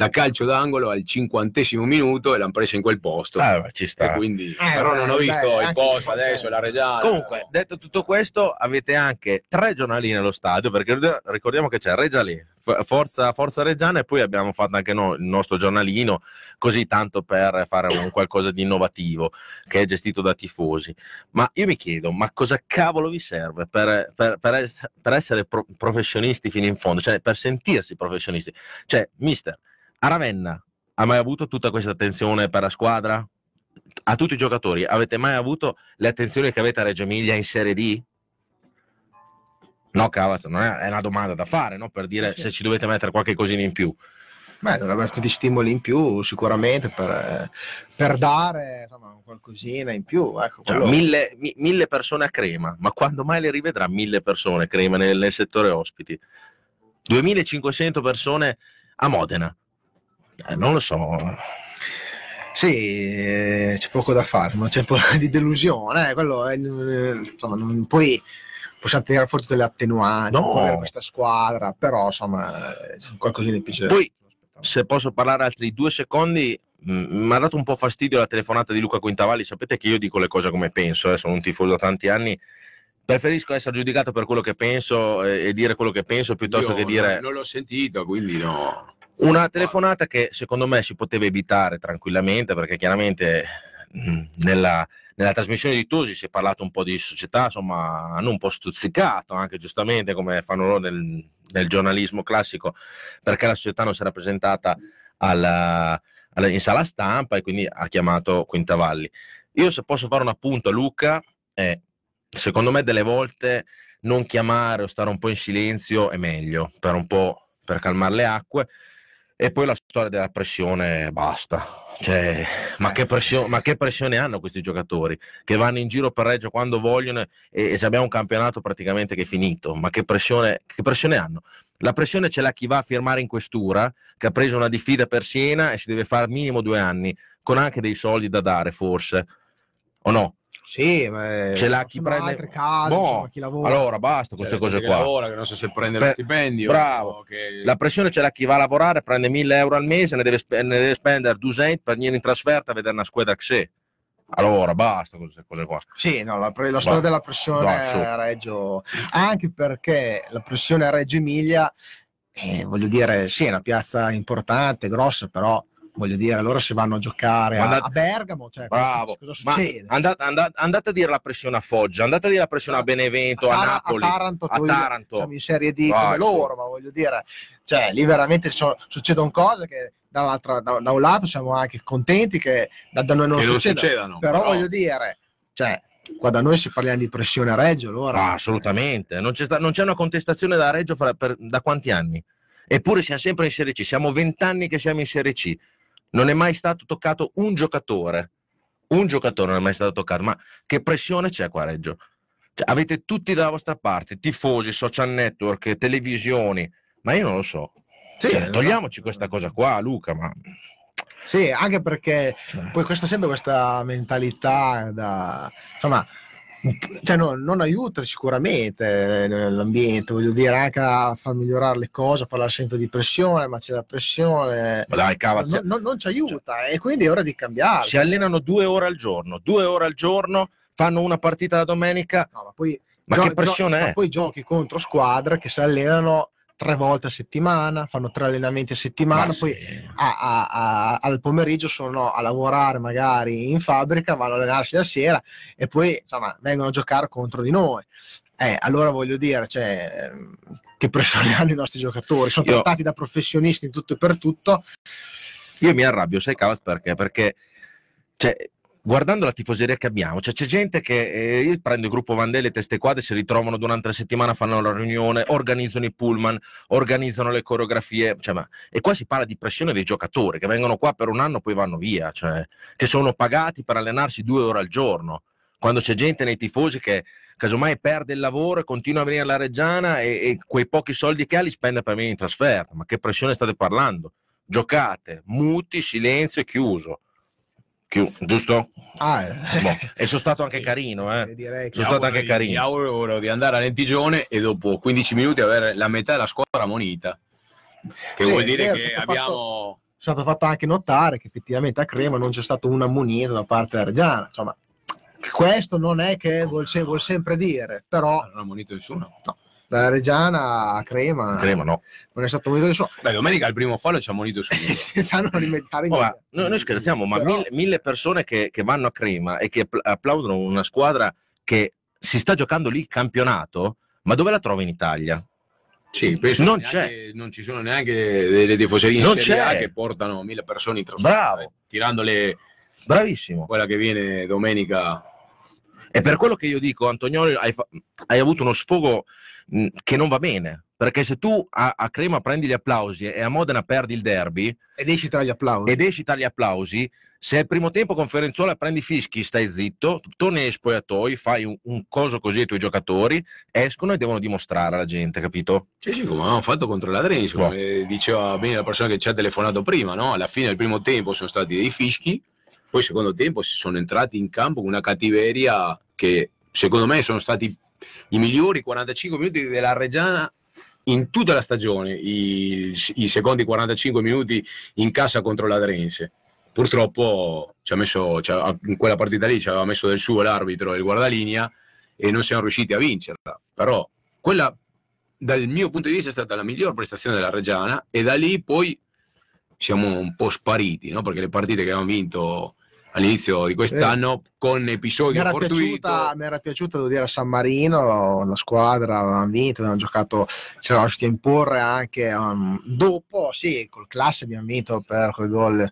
da calcio d'angolo al cinquantesimo minuto e l'hanno preso in quel posto. Ah, ci E sta. quindi, Eh, però non ho visto beh, i anche post adesso, la Reggiana. Comunque, detto tutto questo, avete anche tre giornali nello stadio, perché ricordi- ricordiamo che c'è Reggia lì, F- Forza, Forza Reggiana e poi abbiamo fatto anche noi il nostro giornalino, così tanto per fare un qualcosa di innovativo, che è gestito da tifosi. Ma io mi chiedo, ma cosa cavolo vi serve per, per- per ess- per essere pro- professionisti fino in fondo, cioè per sentirsi professionisti? Cioè, mister, a Ravenna ha mai avuto tutta questa attenzione per la squadra? A tutti i giocatori, avete mai avuto le attenzioni che avete a Reggio Emilia in Serie D? No, cavazzo, non è, una domanda da fare, no? Per dire se ci dovete mettere qualche cosina in più. Beh, dovrebbero essere degli stimoli in più sicuramente per, per dare insomma, qualcosina in più. Ecco, Cioè, quello- mille, mi- mille persone a Crema, ma quando mai le rivedrà mille persone a Crema nel, nel settore ospiti? 2500 persone a Modena. Eh, non lo so. Sì, eh, c'è poco da fare, ma c'è un po' di delusione. eh, quello è, eh, insomma, non- poi possiamo tirare fuori tutte le attenuanti No. per questa squadra, però insomma, qualcosina di più. Poi, se posso parlare altri due secondi, mi ha dato un po' fastidio la telefonata di Luca Quintavalli. Sapete che io dico le cose come penso, eh, sono un tifoso da tanti anni. Preferisco essere giudicato per quello che penso e dire quello che penso piuttosto Io che dire non l'ho sentito, quindi no. Una telefonata che secondo me si poteva evitare tranquillamente perché chiaramente mh, nella, nella trasmissione di Tosi si è parlato un po' di società, insomma hanno un po' stuzzicato anche giustamente come fanno loro nel, nel giornalismo classico perché la società non si era presentata alla- alla- in sala stampa e quindi ha chiamato Quintavalli. Io se posso fare un appunto a Luca, è, secondo me delle volte non chiamare o stare un po' in silenzio è meglio per un po' per calmare le acque e poi la storia della pressione basta. Cioè, ma, che pressio- ma che pressione hanno questi giocatori? Che vanno in giro per Reggio quando vogliono e, e se abbiamo un campionato praticamente che è finito ma che pressione, che pressione hanno? La pressione ce l'ha chi va a firmare in questura, che ha preso una diffida per Siena e si deve fare minimo due anni, con anche dei soldi da dare forse, o no? Sì, ma Ce l'ha chi prende- altri casi, Boh, insomma, chi lavora. Allora basta queste la cose gente che qua. lavora, che non so se prende Per- lo stipendio. bravo. che- La pressione ce l'ha chi va a lavorare, prende 1000 euro al mese, ne deve, spe- ne deve spendere 200 per venire in trasferta a vedere una squadra che sé. Allora basta queste cose qua. Sì, no, la, pre- la storia della pressione su. a Reggio, anche perché la pressione a Reggio Emilia, eh, voglio dire, sì, è una piazza importante, grossa, però voglio dire, loro si vanno a giocare a, andate- a Bergamo, cioè, Bravo. cosa Ma succede? andate, andate- andate a dire la pressione a Foggia, andate a dire la pressione a Benevento, a, Tar- Napoli, a Taranto, a Taranto. siamo in Serie D come loro, ma voglio dire, cioè, lì veramente so- succedono cose che dall'altra- da, da un lato siamo anche contenti che da, da noi non che non succedano, succedano. però voglio dire, cioè, qua da noi si parliamo di pressione a Reggio, allora... Ah, assolutamente, non c'è, sta- non c'è una contestazione da Reggio fra- per- da quanti anni? Eppure siamo sempre in Serie C, siamo vent'anni che siamo in Serie C, non è mai stato toccato un giocatore, un giocatore non è mai stato toccato, ma che pressione c'è qua a Reggio? Cioè, avete tutti dalla vostra parte, tifosi, social network, televisioni, ma io non lo so. Sì, Cioè, no. togliamoci questa cosa qua, Luca, ma... Sì, anche perché cioè, poi questa sempre questa mentalità da insomma cioè no- non aiuta sicuramente l'ambiente, voglio dire, anche a far migliorare le cose, a parlare sempre di pressione, ma c'è la pressione, ma dai, cava, non, non- non ci aiuta e quindi è ora di cambiare. si allenano due ore al giorno, due ore al giorno, fanno una partita la domenica, No, ma poi, ma gio- che pressione gio- è? ma poi giochi contro squadre che si allenano tre volte a settimana, fanno tre allenamenti a settimana, Ma poi a- a- a- al pomeriggio sono a lavorare magari in fabbrica, vanno a allenarsi la sera e poi insomma vengono a giocare contro di noi. Eh, allora voglio dire, cioè, che pressione hanno i nostri giocatori? Sono Io- trattati da professionisti in tutto e per tutto. Io mi arrabbio, sai Cavas perché? Perché cioè, guardando la tifoseria che abbiamo, cioè, c'è gente che eh, io prendo il gruppo Vandelli e teste quadre, si ritrovano durante la settimana, fanno la riunione, organizzano i pullman, organizzano le coreografie, cioè, ma- e qua si parla di pressione dei giocatori che vengono qua per un anno poi vanno via, cioè, che sono pagati per allenarsi due ore al giorno. Quando c'è gente nei tifosi che casomai perde il lavoro e continua a venire alla Reggiana e, e quei pochi soldi che ha li spende per venire in trasferta, ma che pressione state parlando? Giocate, muti, silenzio e chiuso. Chiu- giusto? Ah, eh. Boh, E sono stato anche carino, eh. direi che Sono stato anche Mi carino. auguro di andare a Lentigione e dopo 15 minuti avere la metà della squadra monita. Che Sì, vuol dire vero, che abbiamo. è stato fatto anche notare che effettivamente a Crema non c'è stato un ammonito da parte della Reggiana. Insomma, questo non è che vuol, se- vuol sempre dire, però Non ha monito nessuno. Dalla Reggiana a Crema, Crema no. non è stato ammonito nessuno. Beh, domenica al primo fallo ci ha monito sanno rimediare in Oh, noi, noi scherziamo, ma Però- mille, mille persone che, che vanno a Crema e che appl- applaudono una squadra che si sta giocando lì il campionato, ma dove la trovi in Italia? Sì, penso Non che neanche- non ci sono neanche delle tifoserie in Non Serie A c'è. che portano mille persone in trasferta. Bravo. Tirandole Bravissimo. quella che viene domenica. E per quello che io dico, Antonioli, hai, fa- hai avuto uno sfogo mh, che non va bene. Perché se tu a, a Crema prendi gli applausi e a Modena perdi il derby ed esci tra gli applausi. ed esci dagli applausi, se al primo tempo con Ferenzuola prendi fischi, stai zitto, torni ai spogliatoi, fai un, un coso così ai tuoi giocatori, escono e devono dimostrare alla gente, capito? Sì, sì, come avevamo fatto contro la Drense, Boh. come diceva bene la persona che ci ha telefonato prima, no? Alla fine del primo tempo sono stati dei fischi, poi secondo tempo si sono entrati in campo con una cattiveria che secondo me sono stati i migliori 45 minuti della Reggiana in tutta la stagione, i, i secondi 45 minuti in casa contro la Drense. Purtroppo ci ha messo, ci ha- in quella partita lì ci aveva messo del suo l'arbitro e il guardalinea e non siamo riusciti a vincerla. Però quella dal mio punto di vista è stata la miglior prestazione della Reggiana e da lì poi siamo un po' spariti, no? perché le partite che abbiamo vinto all'inizio di quest'anno con mi episodio era, fortuito piaciuta, mi era piaciuta, devo dire, a San Marino, la squadra aveva vinto, avevano giocato, ci eravamo riusciti a imporre anche um, dopo, sì, col classe abbiamo vinto per quel gol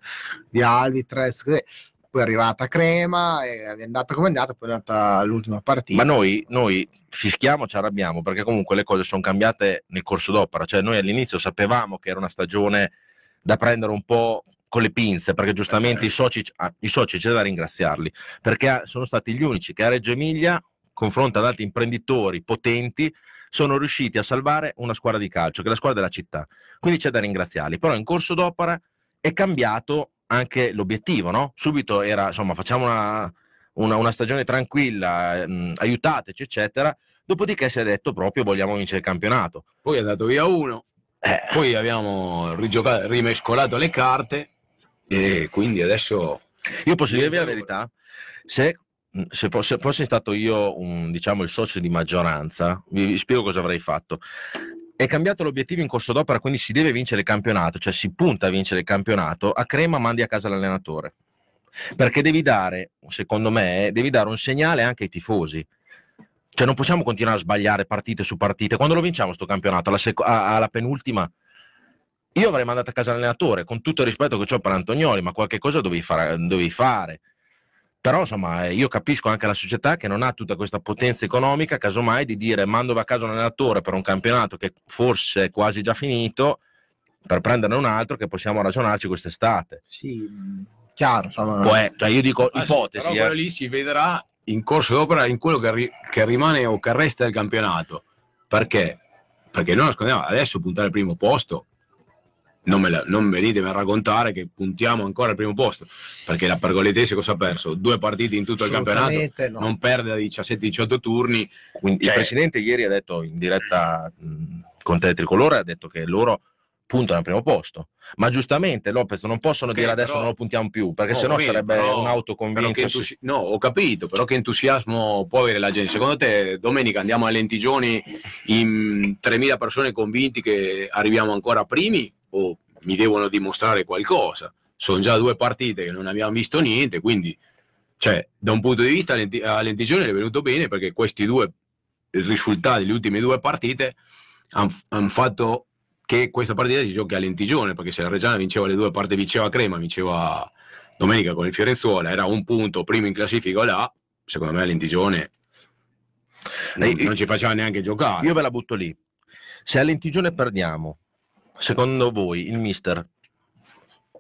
di Alvitrez, così. poi è arrivata Crema, è andata come è andata, poi è andata l'ultima partita. Ma noi, noi fischiamo, ci arrabbiamo perché comunque le cose sono cambiate nel corso d'opera. Cioè, noi all'inizio sapevamo che era una stagione da prendere un po' con le pinze, perché giustamente i soci, ah, i soci c'è da ringraziarli, perché sono stati gli unici che a Reggio Emilia, confronto ad altri imprenditori potenti, sono riusciti a salvare una squadra di calcio, che è la squadra della città. Quindi c'è da ringraziarli. Però in corso d'opera è cambiato anche l'obiettivo, no? Subito era, insomma, facciamo una, una, una stagione tranquilla, mh, aiutateci, eccetera. Dopodiché si è detto proprio vogliamo vincere il campionato. Poi è andato via uno, Eh, poi abbiamo rimescolato le carte e quindi adesso Io posso dirvi la verità, se, se fosse, fossi stato io un, diciamo, il socio di maggioranza, vi, vi spiego cosa avrei fatto. È cambiato l'obiettivo in corso d'opera, quindi si deve vincere il campionato, cioè si punta a vincere il campionato, a Crema mandi a casa l'allenatore. Perché devi dare, secondo me, devi dare un segnale anche ai tifosi. Cioè non possiamo continuare a sbagliare partite su partite. Quando lo vinciamo sto campionato, alla, a- alla penultima, io avrei mandato a casa l'allenatore, con tutto il rispetto che ho per Antonioli, ma qualche cosa dovevi fare. dovevi fare. Però insomma, eh, io capisco anche la società che non ha tutta questa potenza economica, casomai di dire mando a casa un allenatore per un campionato che forse è quasi già finito, per prenderne un altro che possiamo ragionarci quest'estate. Sì, chiaro, insomma. Può è- cioè io dico Ah, sì, ipotesi, però eh. lì si vedrà in corso d'opera in quello che, ri- che rimane o che resta del campionato. Perché? Perché noi nascondiamo adesso puntare al primo posto. Non, me la- non venitemi a raccontare che puntiamo ancora al primo posto perché la Pergoletese cosa ha perso? Due partite in tutto il campionato, no. non perde da 17-18 turni. Quindi Cioè- il presidente ieri ha detto in diretta con Tele Tricolore ha detto che loro puntano al primo posto. Ma giustamente Lopez non possono dire adesso però- non lo puntiamo più, perché No, sennò bene, sarebbe però- un Però che autoconvincersi. entusi- no, ho capito, però che entusiasmo può avere la gente? Secondo te domenica andiamo a Lentigioni in 3.000 persone convinti che arriviamo ancora primi o mi devono dimostrare qualcosa? Sono già due partite che non abbiamo visto niente, quindi cioè, da un punto di vista a Lenti- a Lentigioni è venuto bene perché questi due risultati delle ultime due partite hanno fatto che questa partita si giochi a Lentigione perché se la Reggiana vinceva le due partite, vinceva Crema, vinceva domenica con il Fiorenzuola era un punto primo in classifica là secondo me a Lentigione non, non ci faceva neanche giocare Io ve la butto lì. Se a Lentigione perdiamo, secondo voi il mister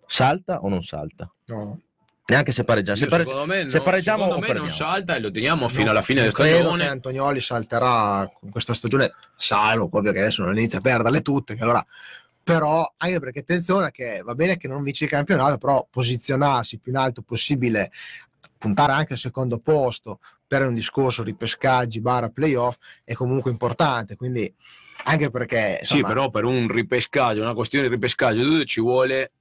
salta o non salta? No. Neanche se pareggiamo. Se, pareggi- secondo me, se no- pareggiamo secondo o me non salta e lo teniamo fino No, alla fine non della credo stagione che Antonioli salterà con questa stagione, salvo ovvio che adesso non inizia a perderle tutte, che allora però anche perché attenzione che va bene che non vinci il campionato, però posizionarsi più in alto possibile, puntare anche al secondo posto per un discorso ripescaggi, barra playoff è comunque importante, quindi anche perché sì insomma, però per un ripescaggio una questione di ripescaggio ci vuole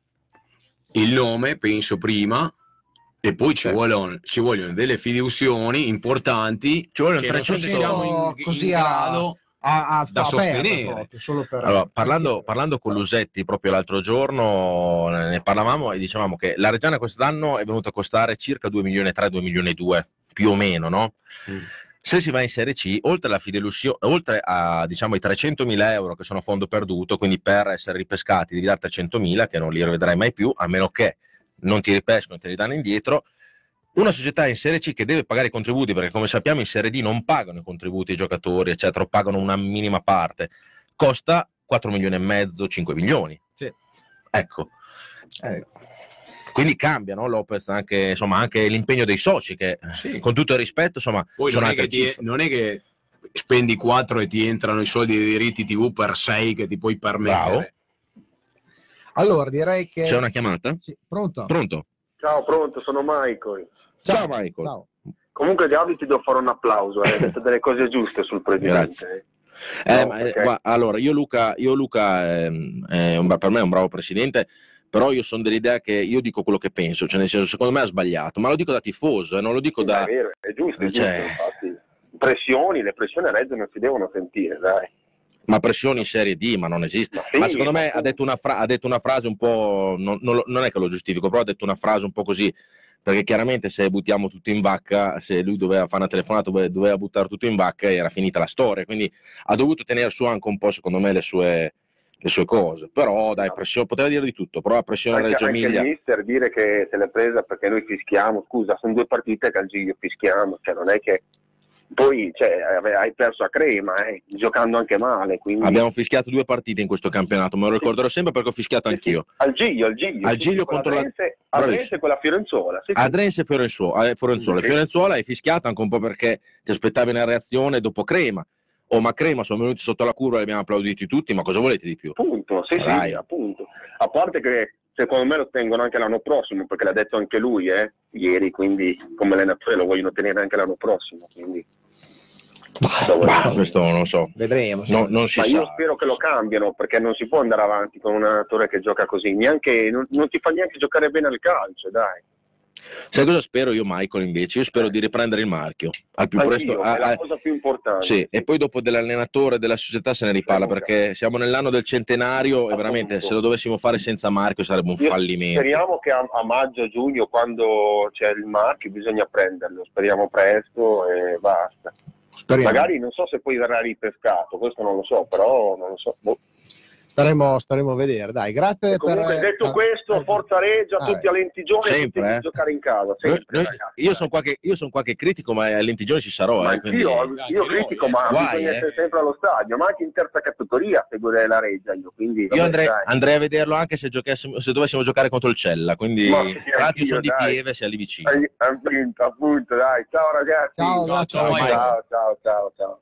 il nome penso prima e poi ci, Certo. vogliono, ci vogliono delle fiduzioni importanti Ci vogliono che non so se 300 siamo in, così in grado a, a, da sostenere. proprio, solo per Allora, parlando, parlando con Lusetti proprio l'altro giorno, ne parlavamo e dicevamo che la Reggiana quest'anno è venuta a costare circa 2 milioni e 3, 2 milioni e 2, più o meno, no? Mm. Se si va in Serie C, oltre, alla fidelusio- oltre a diciamo, i 300 mila euro che sono fondo perduto, quindi per essere ripescati devi dare 300 mila, che non li rivedrai mai più, a meno che non ti ripescano e te li danno indietro, una società in Serie C che deve pagare i contributi, perché come sappiamo in Serie D non pagano i contributi ai giocatori, eccetera, pagano una minima parte, costa 4 milioni e mezzo, 5 milioni. Sì. Ecco, Eh, quindi cambia no, Lopez anche, insomma, anche l'impegno dei soci, che Sì. con tutto il rispetto, insomma, Poi sono non è, ti- non è che spendi 4 e ti entrano i soldi dei diritti TV per 6 che ti puoi permettere. allora direi che C'è una chiamata? Sì, pronto? Pronto? Ciao, pronto, sono Michael. Ciao, Michael. Ciao. Comunque Gavi ti devo fare un applauso, eh, hai detto delle cose giuste sul presidente. Eh, No, ma, eh, perché- gua- allora, io Luca, io Luca ehm, è un- per me è un bravo presidente, però io sono dell'idea che io dico quello che penso, cioè nel senso, secondo me ha sbagliato, ma lo dico da tifoso, eh, non lo dico Sì, da... È vero, è giusto, è giusto, Cioè- infatti. Pressioni, le pressioni a Reggio non si devono sentire, dai. Ma pressioni in Serie D, ma non esiste. Ma sì, ma secondo ma me sì. ha detto, una fra- ha detto una frase un po', non, non non è che lo giustifico, però ha detto una frase un po' così, perché chiaramente se buttiamo tutto in vacca, se lui doveva fare una telefonata, doveva, doveva buttare tutto in vacca, era finita la storia, quindi ha dovuto tenere su anche un po', secondo me, le sue, le sue cose. Però dai, pressione, poteva dire di tutto, però la pressione a Anche, Reggio anche Emilia... il mister dire che se l'è presa perché noi fischiamo, scusa, sono due partite che al Giglio fischiamo, cioè non è che poi cioè, hai perso a crema, eh, giocando anche male, quindi Abbiamo fischiato due partite in questo campionato, me lo ricorderò sempre perché ho fischiato anch'io. al Giglio, al Giglio, Al Giglio con contro la- Adrense- e quella Fiorenzuola. Sì, sì. Adrense e Fiorenzuola, eh, Fiorenzuola. Fiorenzuola hai fischiato anche un po' perché ti aspettavi una reazione dopo Crema. Oh, ma Crema sono venuti sotto la curva e li abbiamo applauditi tutti, ma cosa volete di più? Appunto, sì, Dai. sì, appunto. A parte che secondo me lo tengono anche l'anno prossimo, perché l'ha detto anche lui, eh, ieri, quindi come allenatore lo vogliono tenere anche l'anno prossimo. Quindi, Bah, questo non lo so. Vedremo. No, non si Ma io sa. spero che lo cambiano, perché non si può andare avanti con un allenatore che gioca così, neanche, non, non ti fa neanche giocare bene al calcio, dai. Sai cosa spero io, Michael, invece? Io spero di riprendere il marchio al più Anch'io, presto. è ah, la ah, cosa più importante. sì, e poi dopo dell'allenatore e della società se ne riparla perché siamo nell'anno del centenario e veramente se lo dovessimo fare senza marchio sarebbe un Io- fallimento. Speriamo che a, a maggio, giugno, quando c'è il marchio, bisogna prenderlo. Speriamo presto e basta. Speriamo. Magari non so se poi verrà ripescato, questo non lo so, però non lo so. Boh. Staremo, staremo a vedere. Dai, grazie Comunque, per... detto ah, questo, ah, Forza Regia, ah, tutti a Lentigione, Sempre, eh. giocare in casa. Noi- Sempre, noi- ragazzi. io sono qualche, io son qualche critico, ma a Lentigione ci sarò. Ma eh, quindi- anch'io, io critico, ma Guai, bisogna eh. essere sempre allo stadio, ma anche in terza categoria seguire la Regia io. Quindi, Io andrei, andrei a vederlo anche se, se dovessimo giocare contro il Cella. Quindi, Ma sì, io sono di. Pieve, sia lì vicino. Appunto, dai. Ciao ragazzi. Ciao, ciao, ciao, ciao, ciao, ciao.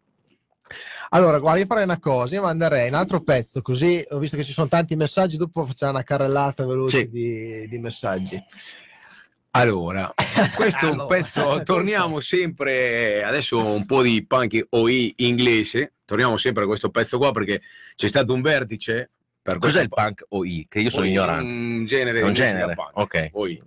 Allora, guarda, io farei una cosa, io manderei un altro pezzo, così ho visto che ci sono tanti messaggi, dopo facciamo una carrellata veloce Sì. di, di messaggi. Allora, questo è un pezzo, torniamo sempre, adesso un po' di punk OI inglese, torniamo sempre a questo pezzo qua perché c'è stato un vertice per Cos'è il punk OI? Che io sono ignorante. Un genere un genere, punk. ok. OI.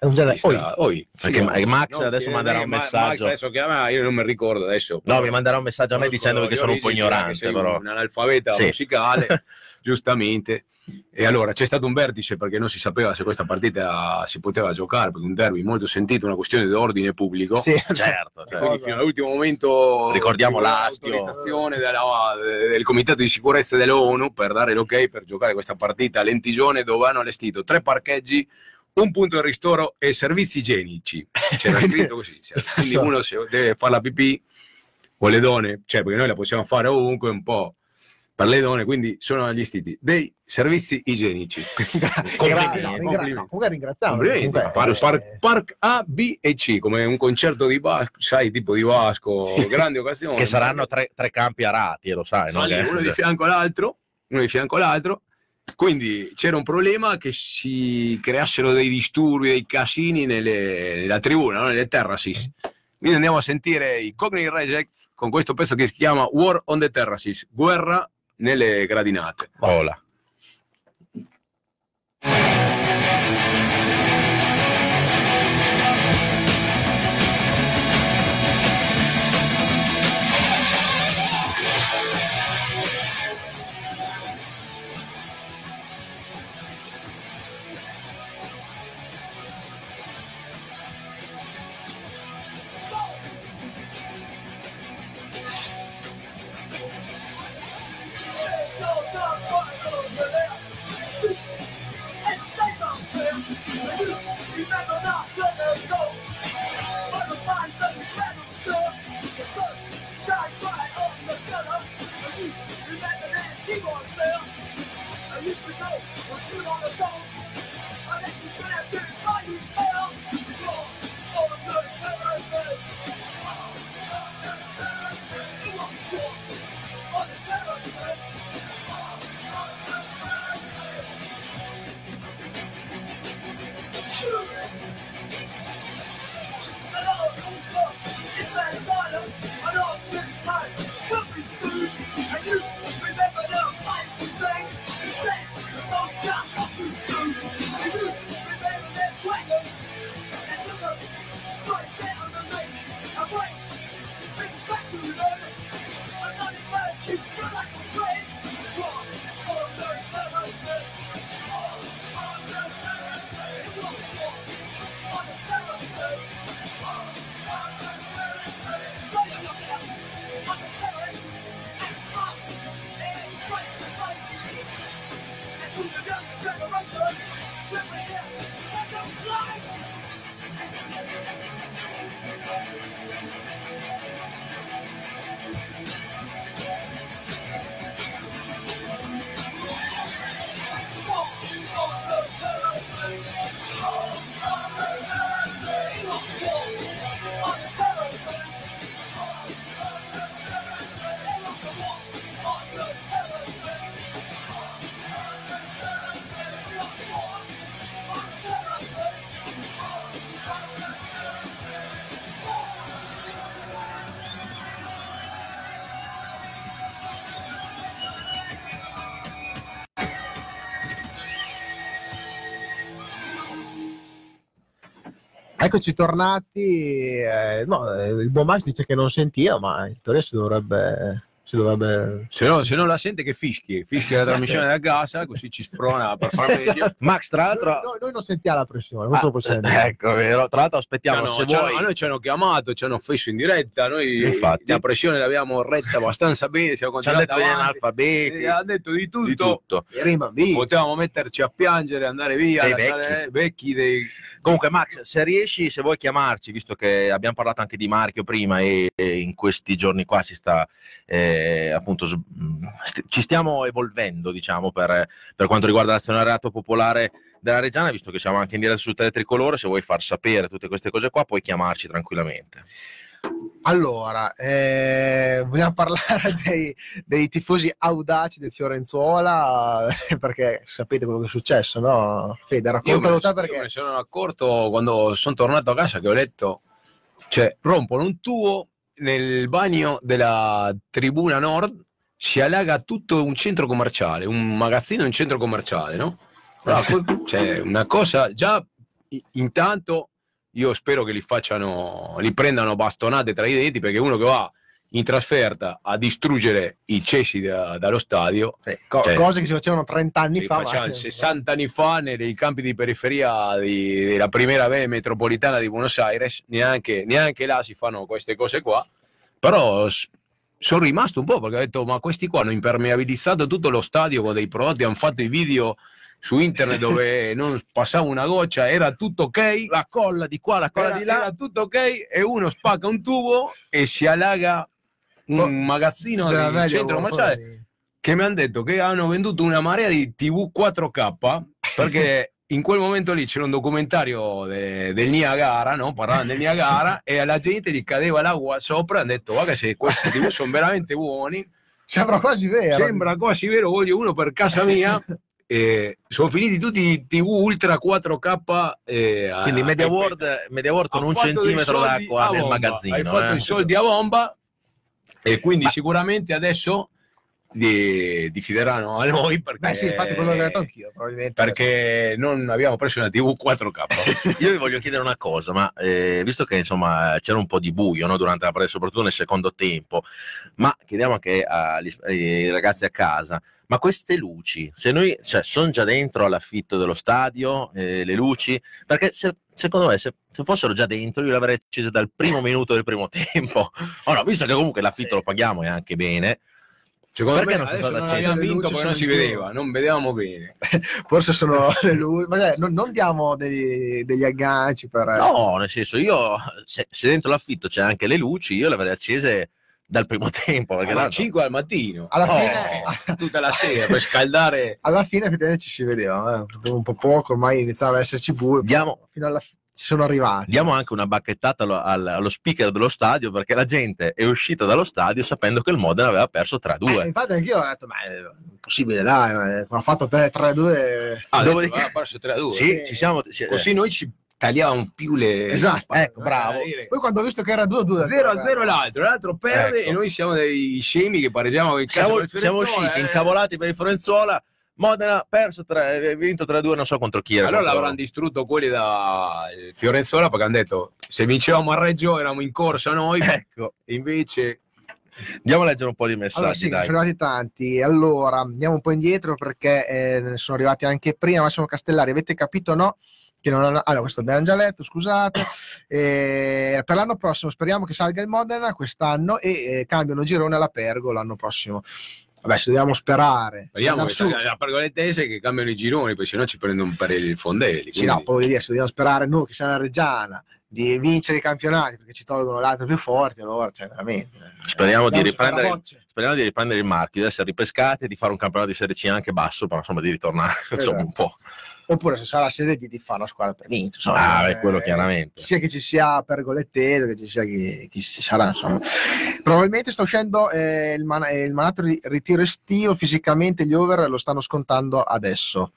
Oi. Oi. Sì, Ma- Max no, adesso che- manderà un messaggio. Max adesso chiama, io non mi ricordo adesso. No, mi manderà un messaggio a me dicendo che sono un po' ignorante, però. un analfabeta Sì. musicale, giustamente. E allora c'è stato un vertice perché non si sapeva se questa partita si poteva giocare, perché un derby molto sentito, una questione di ordine pubblico. Sì. Certo, certo. quindi fino all'ultimo momento Ricordiamo l'autorizzazione della- del comitato di sicurezza dell'ONU per dare l'ok per giocare questa partita a Lentigione dove hanno allestito tre parcheggi un punto di ristoro e servizi igienici c'era scritto così quindi uno se deve fare la pipì o le donne cioè perché noi la possiamo fare ovunque un po' per le donne quindi sono allestiti dei servizi igienici Complimenti. no, Complimenti. no, comunque ringraziamo. Complimenti. comunque, Par- eh, par- Park A, B e C, come un concerto di Vasco, sai, tipo di Vasco, grande occasione. Che saranno tre, tre campi arati, lo sai, no? Sono Che- uno di fianco all'altro, uno di fianco all'altro. Quindi c'era un problema che si creassero dei disturbi, dei casini nelle, nella tribuna, no? nelle terraces. Quindi andiamo a sentire i Cognitive Rejects con questo pezzo che si chiama War on the Terraces, guerra nelle gradinate. Hola. Eccoci tornati. eh, no, eh, il buon Max dice che non sentiva, ma in teoria si dovrebbe. Si dovrebbe... Se no, se non la sente che fischi, fischi la trasmissione da casa, così ci sprona per far meglio. Max, tra l'altro, noi non sentiamo la pressione, non Ah, dire. ecco, vero. Tra l'altro, aspettiamo hanno- se hanno- vuoi. a noi ci hanno chiamato, ci hanno offeso in diretta, noi Infatti. la pressione l'abbiamo retta abbastanza bene, siamo Ci hanno detto continuati gli avanti. analfabeti, Eh, ha detto di tutto, di tutto. Potevamo metterci a piangere, andare via, Dei lasciare- vecchi dei... Comunque, Max, se riesci, se vuoi chiamarci, visto che abbiamo parlato anche di marchio prima e, e in questi giorni qua si sta eh, appunto mh, st- ci stiamo evolvendo, diciamo, per, per quanto riguarda l'azionariato popolare della Reggiana, visto che siamo anche in diretta su Teletricolore, se vuoi far sapere tutte queste cose qua, puoi chiamarci tranquillamente. Allora, eh, vogliamo parlare dei, dei tifosi audaci del Fiorenzuola, perché sapete quello che è successo, no? Fede, raccontalo te io me perché... ne sono accorto quando sono tornato a casa che ho letto, cioè rompono un tubo nel bagno della tribuna nord, si allaga tutto un centro commerciale, un magazzino in un centro commerciale, no? Cioè, una cosa, già intanto io spero che li facciano, li prendano bastonate tra i denti perché uno che va in trasferta a distruggere i cessi da- dallo stadio Sì, co- Cioè, cose che si facevano 30 anni fa. facciamo ma- 60 anni fa nei campi di periferia di- della primera B metropolitana di Buenos Aires, neanche, neanche là si fanno queste cose qua, però sono rimasto un po' perché ho detto ma questi qua hanno impermeabilizzato tutto lo stadio con dei prodotti, hanno fatto i video su internet dove non passava una goccia, era tutto ok, La colla di qua, la colla era, di là. era tutto ok e uno spacca un tubo e si allaga un Oh, magazzino del media, centro commerciale che mi hanno detto che hanno venduto una marea di TV 4K perché in quel momento lì c'era un documentario de- del Niagara, no? parlavano del Niagara e alla gente gli cadeva l'acqua sopra e hanno detto guarda se questi TV sono veramente buoni Sembra quasi vero. sembra quasi vero voglio uno per casa mia e sono finiti tutti i TV Ultra 4K eh, Quindi Media World, Media World con un centimetro d'acqua nel bomba. magazzino. Hai fatto eh. i soldi a bomba e quindi Ma- sicuramente adesso di- diffideranno a noi perché, Beh sì, infatti quello che ho detto anch'io, probabilmente. perché non abbiamo preso una TV 4K. Io vi voglio chiedere una cosa, ma eh, visto che insomma c'era un po' di buio no, durante la partita, soprattutto nel secondo tempo, ma chiediamo anche agli ai ragazzi a casa, ma queste luci, se noi cioè, sono già dentro all'affitto dello stadio, eh, le luci, perché se- secondo me se, se fossero già dentro io le avrei accese dal primo minuto del primo tempo. No, visto che comunque l'affitto Sì. lo paghiamo e anche bene, Secondo Perché me non sono adesso non accese abbiamo vinto perché non si vedeva, non vedevamo bene. Forse sono le lui. Ma dai, non, non diamo degli, degli agganci per. no, nel senso io se, se dentro l'affitto c'è anche le luci, io le avrei accese dal primo tempo. Perché Alle tanto- 5 al mattino, Alla Oh. fine. tutta la sera per scaldare. Alla fine ci si vedeva, eh. un po' poco, ormai iniziava ad esserci buio. Diamo- Fino alla fi- ci sono arrivati. Diamo anche una bacchettata allo, al- allo speaker dello stadio perché la gente è uscita dallo stadio sapendo che il Modena aveva perso 3-2. Eh, infatti anch'io ho detto, ma è impossibile, dai, eh, ha fatto 3-2. Ah, Dove- aveva perso 3 a 2. sì, ci siamo. ci- Così noi ci tagliavamo più le Esatto, ecco, bravo. Poi quando ho visto che era 2-2, 0 a 0 l'altro, l'altro perde Ecco. e noi siamo dei scemi che pareggiamo con il siamo, siamo usciti eh. incavolati per il Fiorenzuola. Modena ha perso 3, vinto 3-2, non so contro chi era. Allora contro- l'avranno distrutto quelli da eh, Fiorenzuola perché hanno detto se vincevamo a Reggio eravamo in corsa noi, Ecco, invece andiamo a leggere un po' di messaggi. Allora sì, dai. sono arrivati tanti. Allora, andiamo un po' indietro perché eh, sono arrivati anche prima. Massimo Castellari, avete capito o no? Che non hanno... Allora, questo abbiamo già letto, scusate. Eh, per l'anno prossimo speriamo che salga il Modena quest'anno e eh, cambiano girone alla Pergo l'anno prossimo. Vabbè, se dobbiamo sperare. speriamo che la pergolettese che cambiano i gironi, perché sennò ci prendono per i fondelli. Sì, quindi- no, poi dire, se dobbiamo sperare noi che siamo la Reggiana di vincere i campionati perché ci tolgono l'altro più forti, allora, cioè, veramente. Speriamo di Dobbiamo riprendere-. Speriamo di riprendere il marchio, di essere ripescati e di fare un campionato di Serie C anche basso, però insomma di ritornare insomma, un po'. Oppure se sarà Serie D di fare una squadra per vincere. insomma, Ah, beh, eh, quello chiaramente. Sia che ci sia Pergolettese, che ci sia chi, chi ci sarà, insomma. Probabilmente sta uscendo eh, il, man- eh, il manato di ritiro estivo, fisicamente gli over lo stanno scontando adesso.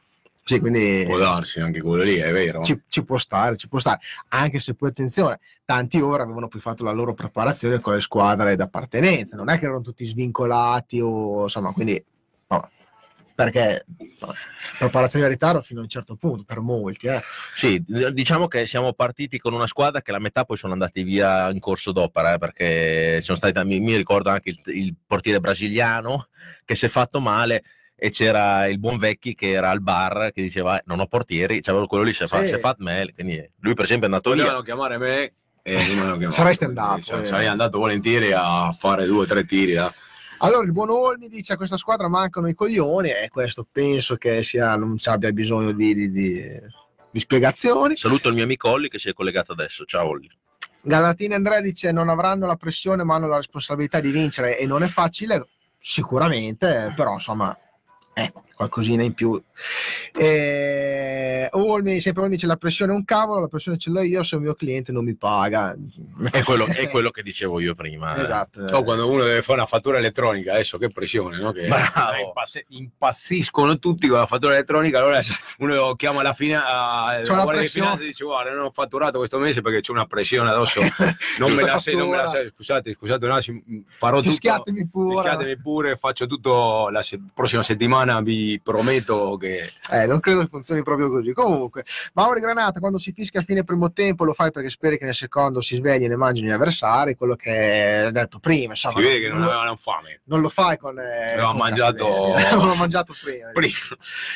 Sì, quindi Può darsi anche quello lì, è vero. ci, ci può stare, ci può stare. Anche se poi attenzione, tanti over avevano poi fatto la loro preparazione con le squadre d'appartenenza, non è che erano tutti svincolati o insomma, quindi vabbè. Perché preparazione al ritardo fino a un certo punto, per molti. Eh. Sì, diciamo che siamo partiti con una squadra che la metà poi sono andati via in corso d'opera, eh, perché sono stati, mi, mi ricordo anche il, il portiere brasiliano che si è fatto male e c'era il buon vecchi che era al bar che diceva "Eh, non ho portieri, c'avevo quello lì si è fa- Sì. fatto male, quindi lui per esempio è andato via. Potevano chiamare me e non mi hanno chiamato. Saresti andato, Cioè, eh. sarei andato volentieri a fare due o tre tiri. eh. Allora il buon Olmi dice a questa squadra mancano i coglioni e questo penso che sia, non ci abbia bisogno di, di- di- di spiegazioni. Saluto il mio amico Olli che si è collegato adesso. Ciao Olli. Galatini Andrea dice non avranno la pressione ma hanno la responsabilità di vincere e non è facile sicuramente però insomma eh, qualcosina in più. E Olmi sempre Olmi dice la pressione è un cavolo la pressione ce l'ho io se il mio cliente non mi paga. È quello, è quello che dicevo io prima. eh. esatto. O quando uno deve fare una fattura elettronica, adesso che pressione, no? Che eh, impazziscono tutti con la fattura elettronica, allora uno chiama la fine a C'è una la guardia di finanza e dice guarda non ho fatturato questo mese perché c'è una pressione addosso, non me la, se- non me la se- scusate, scusate un attimo, farò tutto, fischiatemi pure. Fischiatemi pure, faccio tutto la se- prossima settimana, vi prometto che Eh, non credo che funzioni proprio così. Comunque, Mauri Granata, quando si fischia a fine primo tempo, lo fai perché speri che nel secondo si svegli e ne mangino gli avversari, quello che hai detto prima. Insomma, si vede che non avevano fame. non lo fai con. Eh, con mangiato- mangiato prima. Prima.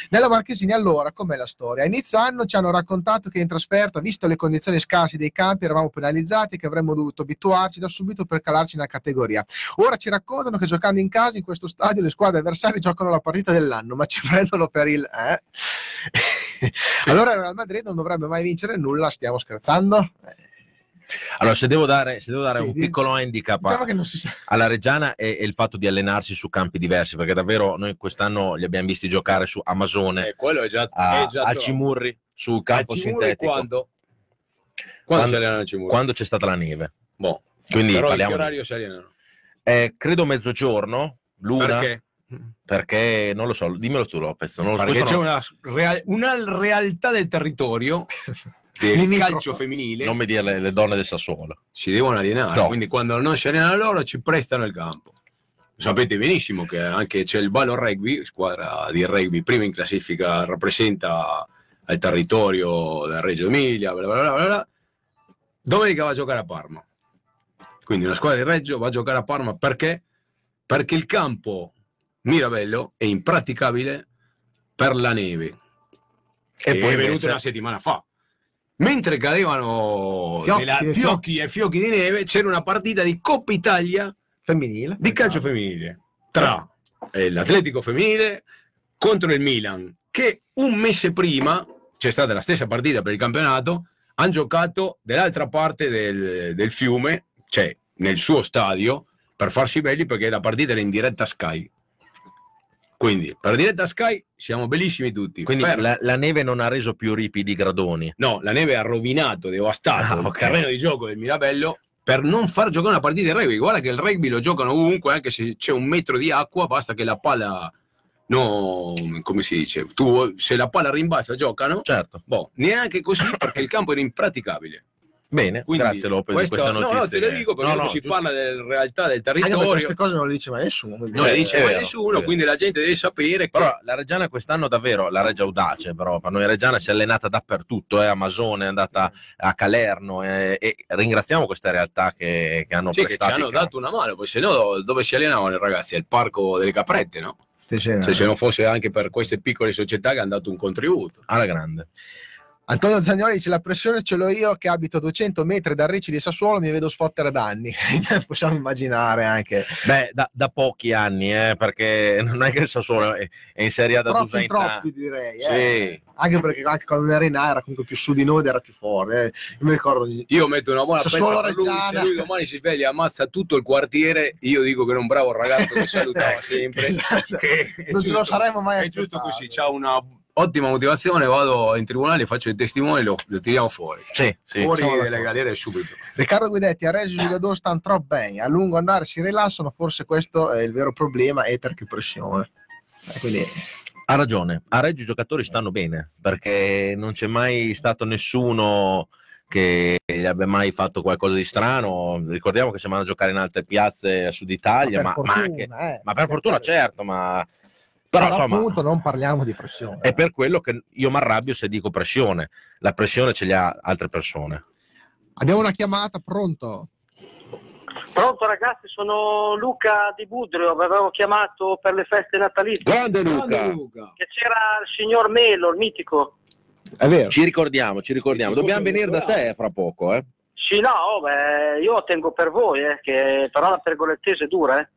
Nella Marchesini, allora, com'è la storia? A inizio anno ci hanno raccontato che in trasferta, visto le condizioni scarse dei campi, eravamo penalizzati e che avremmo dovuto abituarci da subito per calarci nella categoria. Ora ci raccontano che giocando in casa in questo stadio le squadre avversarie giocano la partita dell'anno, ma ci prendono per il. eh? allora il Real Madrid non dovrebbe mai vincere nulla, stiamo scherzando? Allora, se devo dare, se devo dare Sì, un piccolo handicap Diciamo che non si sa. alla Reggiana è, è il fatto di allenarsi su campi diversi, perché davvero noi quest'anno li abbiamo visti giocare su Amazone, Eh, quello è già, a, è già a. Cimurri, sul A campo Cimurri sintetico, quando? Quando, Quando- quando c'è stata la neve. Boh. Quindi Però in che parliamo di- orario si allenano? eh, credo mezzogiorno, l'una, perché? Perché? non lo so, dimmelo tu Lopez. Non lo so, Perché c'è no- una, real- una realtà del territorio del calcio femminile non mi dire le, le donne del Sassuolo. si devono allenare, No. quindi quando non si allenano loro ci prestano il campo. Sapete benissimo che anche c'è il Ballo Rugby, squadra di rugby prima in classifica, rappresenta il territorio della Reggio Emilia, bla bla bla bla. Domenica va a giocare a Parma. Quindi una squadra di Reggio va a giocare a Parma perché? Perché il campo Mirabello è impraticabile per la neve. E E poi è venuto invece- una settimana fa. Mentre cadevano Fiocchi, della- fiocchi. fiocchi e fiocchi di neve, c'era una partita di Coppa Italia Femminile. di calcio femminile tra eh, l'Atletico femminile contro il Milan, che un mese prima c'è stata la stessa partita per il campionato, hanno giocato dall'altra parte del, del fiume, cioè nel suo stadio, per farsi belli perché la partita era in diretta Sky. Quindi per diretta Sky siamo bellissimi tutti. Quindi Per- la, la neve non ha reso più ripidi i gradoni. No, la neve ha rovinato, devastato Ah, il ok. terreno di gioco del Mirabello per non far giocare una partita di rugby. Guarda che il rugby lo giocano ovunque, anche se c'è un metro di acqua, basta che la palla, no, come si dice, tu, se la palla rimbalza giocano. Certo. Boh, neanche così perché il campo era impraticabile. Bene, Quindi grazie Lopez questo- di questa notizia. No, no, te lo dico perché No, no, si giusto. parla della realtà del Anche territorio, queste cose non le dice mai nessuno. non le Eh, dice mai vero, nessuno, quindi la gente deve sapere che Però la Reggiana quest'anno davvero, la Reggia Audace, però per noi Reggiana si è allenata dappertutto, è Amazone, è andata a Calerno eh, e ringraziamo queste realtà che, che hanno sì, che ci prestato. hanno dato una mano, poi se no dove si allenavano i ragazzi? Al parco delle caprette, no? Sì, sì, Se, se non fosse anche per queste piccole società che hanno dato un contributo. alla grande. Antonio Zagnoli dice la pressione ce l'ho io che abito a 200 metri dal Ricci di Sassuolo mi vedo sfottere danni possiamo immaginare anche Beh, da, da pochi anni, eh, perché non è che il Sassuolo è, è in Serie A da però due fin troppi direi eh. Sì. anche perché anche quando era in A era comunque più su di noi ed era più forte eh. Io mi ricordo Io metto una buona Sassuolo per lui, se lui domani si sveglia e ammazza tutto il quartiere, io dico che era un bravo ragazzo che salutava sempre. Esatto. che non ce lo saremmo mai È giusto così, c'ha una ottima motivazione, vado in tribunale, faccio i testimoni, lo, lo tiriamo fuori. Sì, sì. fuori dalle galere subito. Riccardo Guidetti a Reggio Giuliador stanno troppo bene a lungo andare si rilassano forse questo è il vero problema eter che pressione Eh, quindi Ha ragione, a Reggio i giocatori stanno bene, perché non c'è mai stato nessuno che gli abbia mai fatto qualcosa di strano. Ricordiamo che siamo andati a giocare in altre piazze a Sud Italia, per ma, ma fortuna, anche eh. Ma per fortuna, certo, ma Però, Però insomma, appunto non parliamo di pressione. è per quello che io mi arrabbio se dico pressione. La pressione ce li ha altre persone. Abbiamo una chiamata, pronto? Pronto ragazzi, sono Luca di Budrio, vi avevo chiamato per le feste natalizie. Grande Luca! Grande Luca. Che c'era il signor Melo, il mitico. È vero. Ci ricordiamo, ci ricordiamo. Dobbiamo venire da te fra poco, eh. Sì, no, beh, io tengo per voi, eh, che però la pergolettese è dura, eh.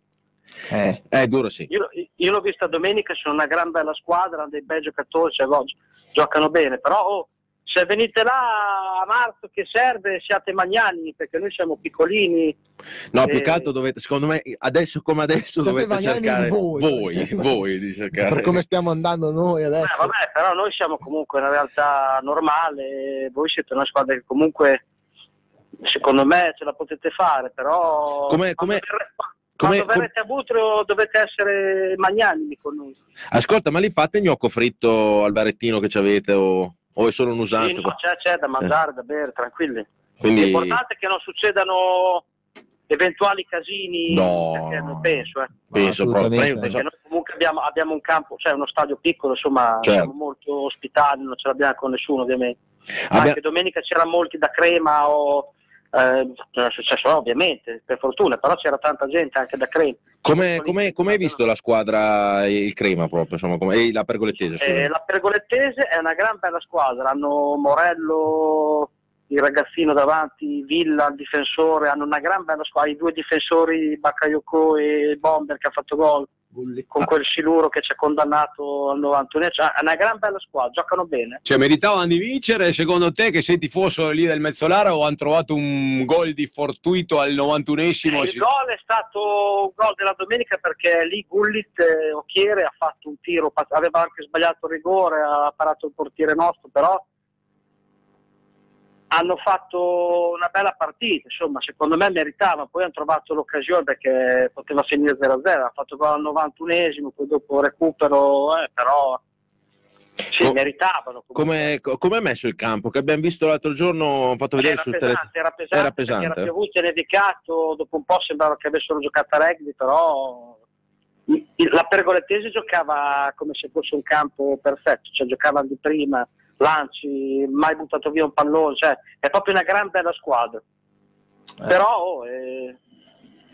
Eh, Eh, duro sì. Io, io l'ho vista domenica, sono una gran bella squadra, hanno dei bei giocatori, cioè, go- giocano bene, però oh, se venite là a marzo che serve siate magnani, perché noi siamo piccolini. No, più Eh. che altro dovete, secondo me, adesso come adesso Siete dovete cercare voi. voi, voi di cercare. per come stiamo andando noi adesso. Eh, vabbè, però noi siamo comunque una realtà normale, voi siete una squadra che comunque secondo me ce la potete fare, però Come- quando, come- verre- come- quando verrete a Butro dovete essere magnanimi con noi. Ascolta, ma li fate gnocco fritto al barettino che ci avete o, o è solo Sì, un'usanza? no, c'è, c'è da mangiare, da bere, tranquilli. Quindi L'importante è che non succedano eventuali casini, No. perché non penso, eh. penso proprio. perché noi comunque abbiamo, abbiamo un campo, cioè uno stadio piccolo, insomma, Certo. siamo molto ospitali, non ce l'abbiamo con nessuno ovviamente. Abbia- Anche domenica c'era molti da Crema o eh, non è successo ovviamente, per fortuna, però c'era tanta gente anche da Crema. come, come, come hai visto la squadra, il crema proprio, insomma, come, la pergolettese? Eh, la Pergolettese è una gran bella squadra, hanno Morello, il ragazzino davanti, Villa, il difensore, hanno una gran bella squadra, i due difensori Bakayoko e Bomber che ha fatto gol con quel Siluro che ci ha condannato al 91, cioè, è una gran bella squadra, giocano bene. Cioè, meritavano di vincere, secondo te, che sei tifoso lì del Mezzolara o hanno trovato un gol di fortuito al 91esimo? il gol è stato un gol della domenica perché lì Gullit eh, Occhiere ha fatto un tiro, aveva anche sbagliato il rigore, ha parato il portiere nostro, però hanno fatto una bella partita, insomma secondo me meritavano, poi hanno trovato l'occasione perché poteva finire 0-0, ha fatto gol al 91esimo, poi dopo recupero, eh, però sì, Co- meritavano. Come, co- come è messo il campo? Che abbiamo visto l'altro giorno, fatto vedere Era sul pesante, telefono. era pesante, Era pesante. era piovuto e nevicato, dopo un po' sembrava che avessero giocato a rugby, però la Pergolettese giocava come se fosse un campo perfetto, cioè giocavano di prima, lanci, mai buttato via un pallone, cioè è proprio una gran bella squadra. Però oh, eh,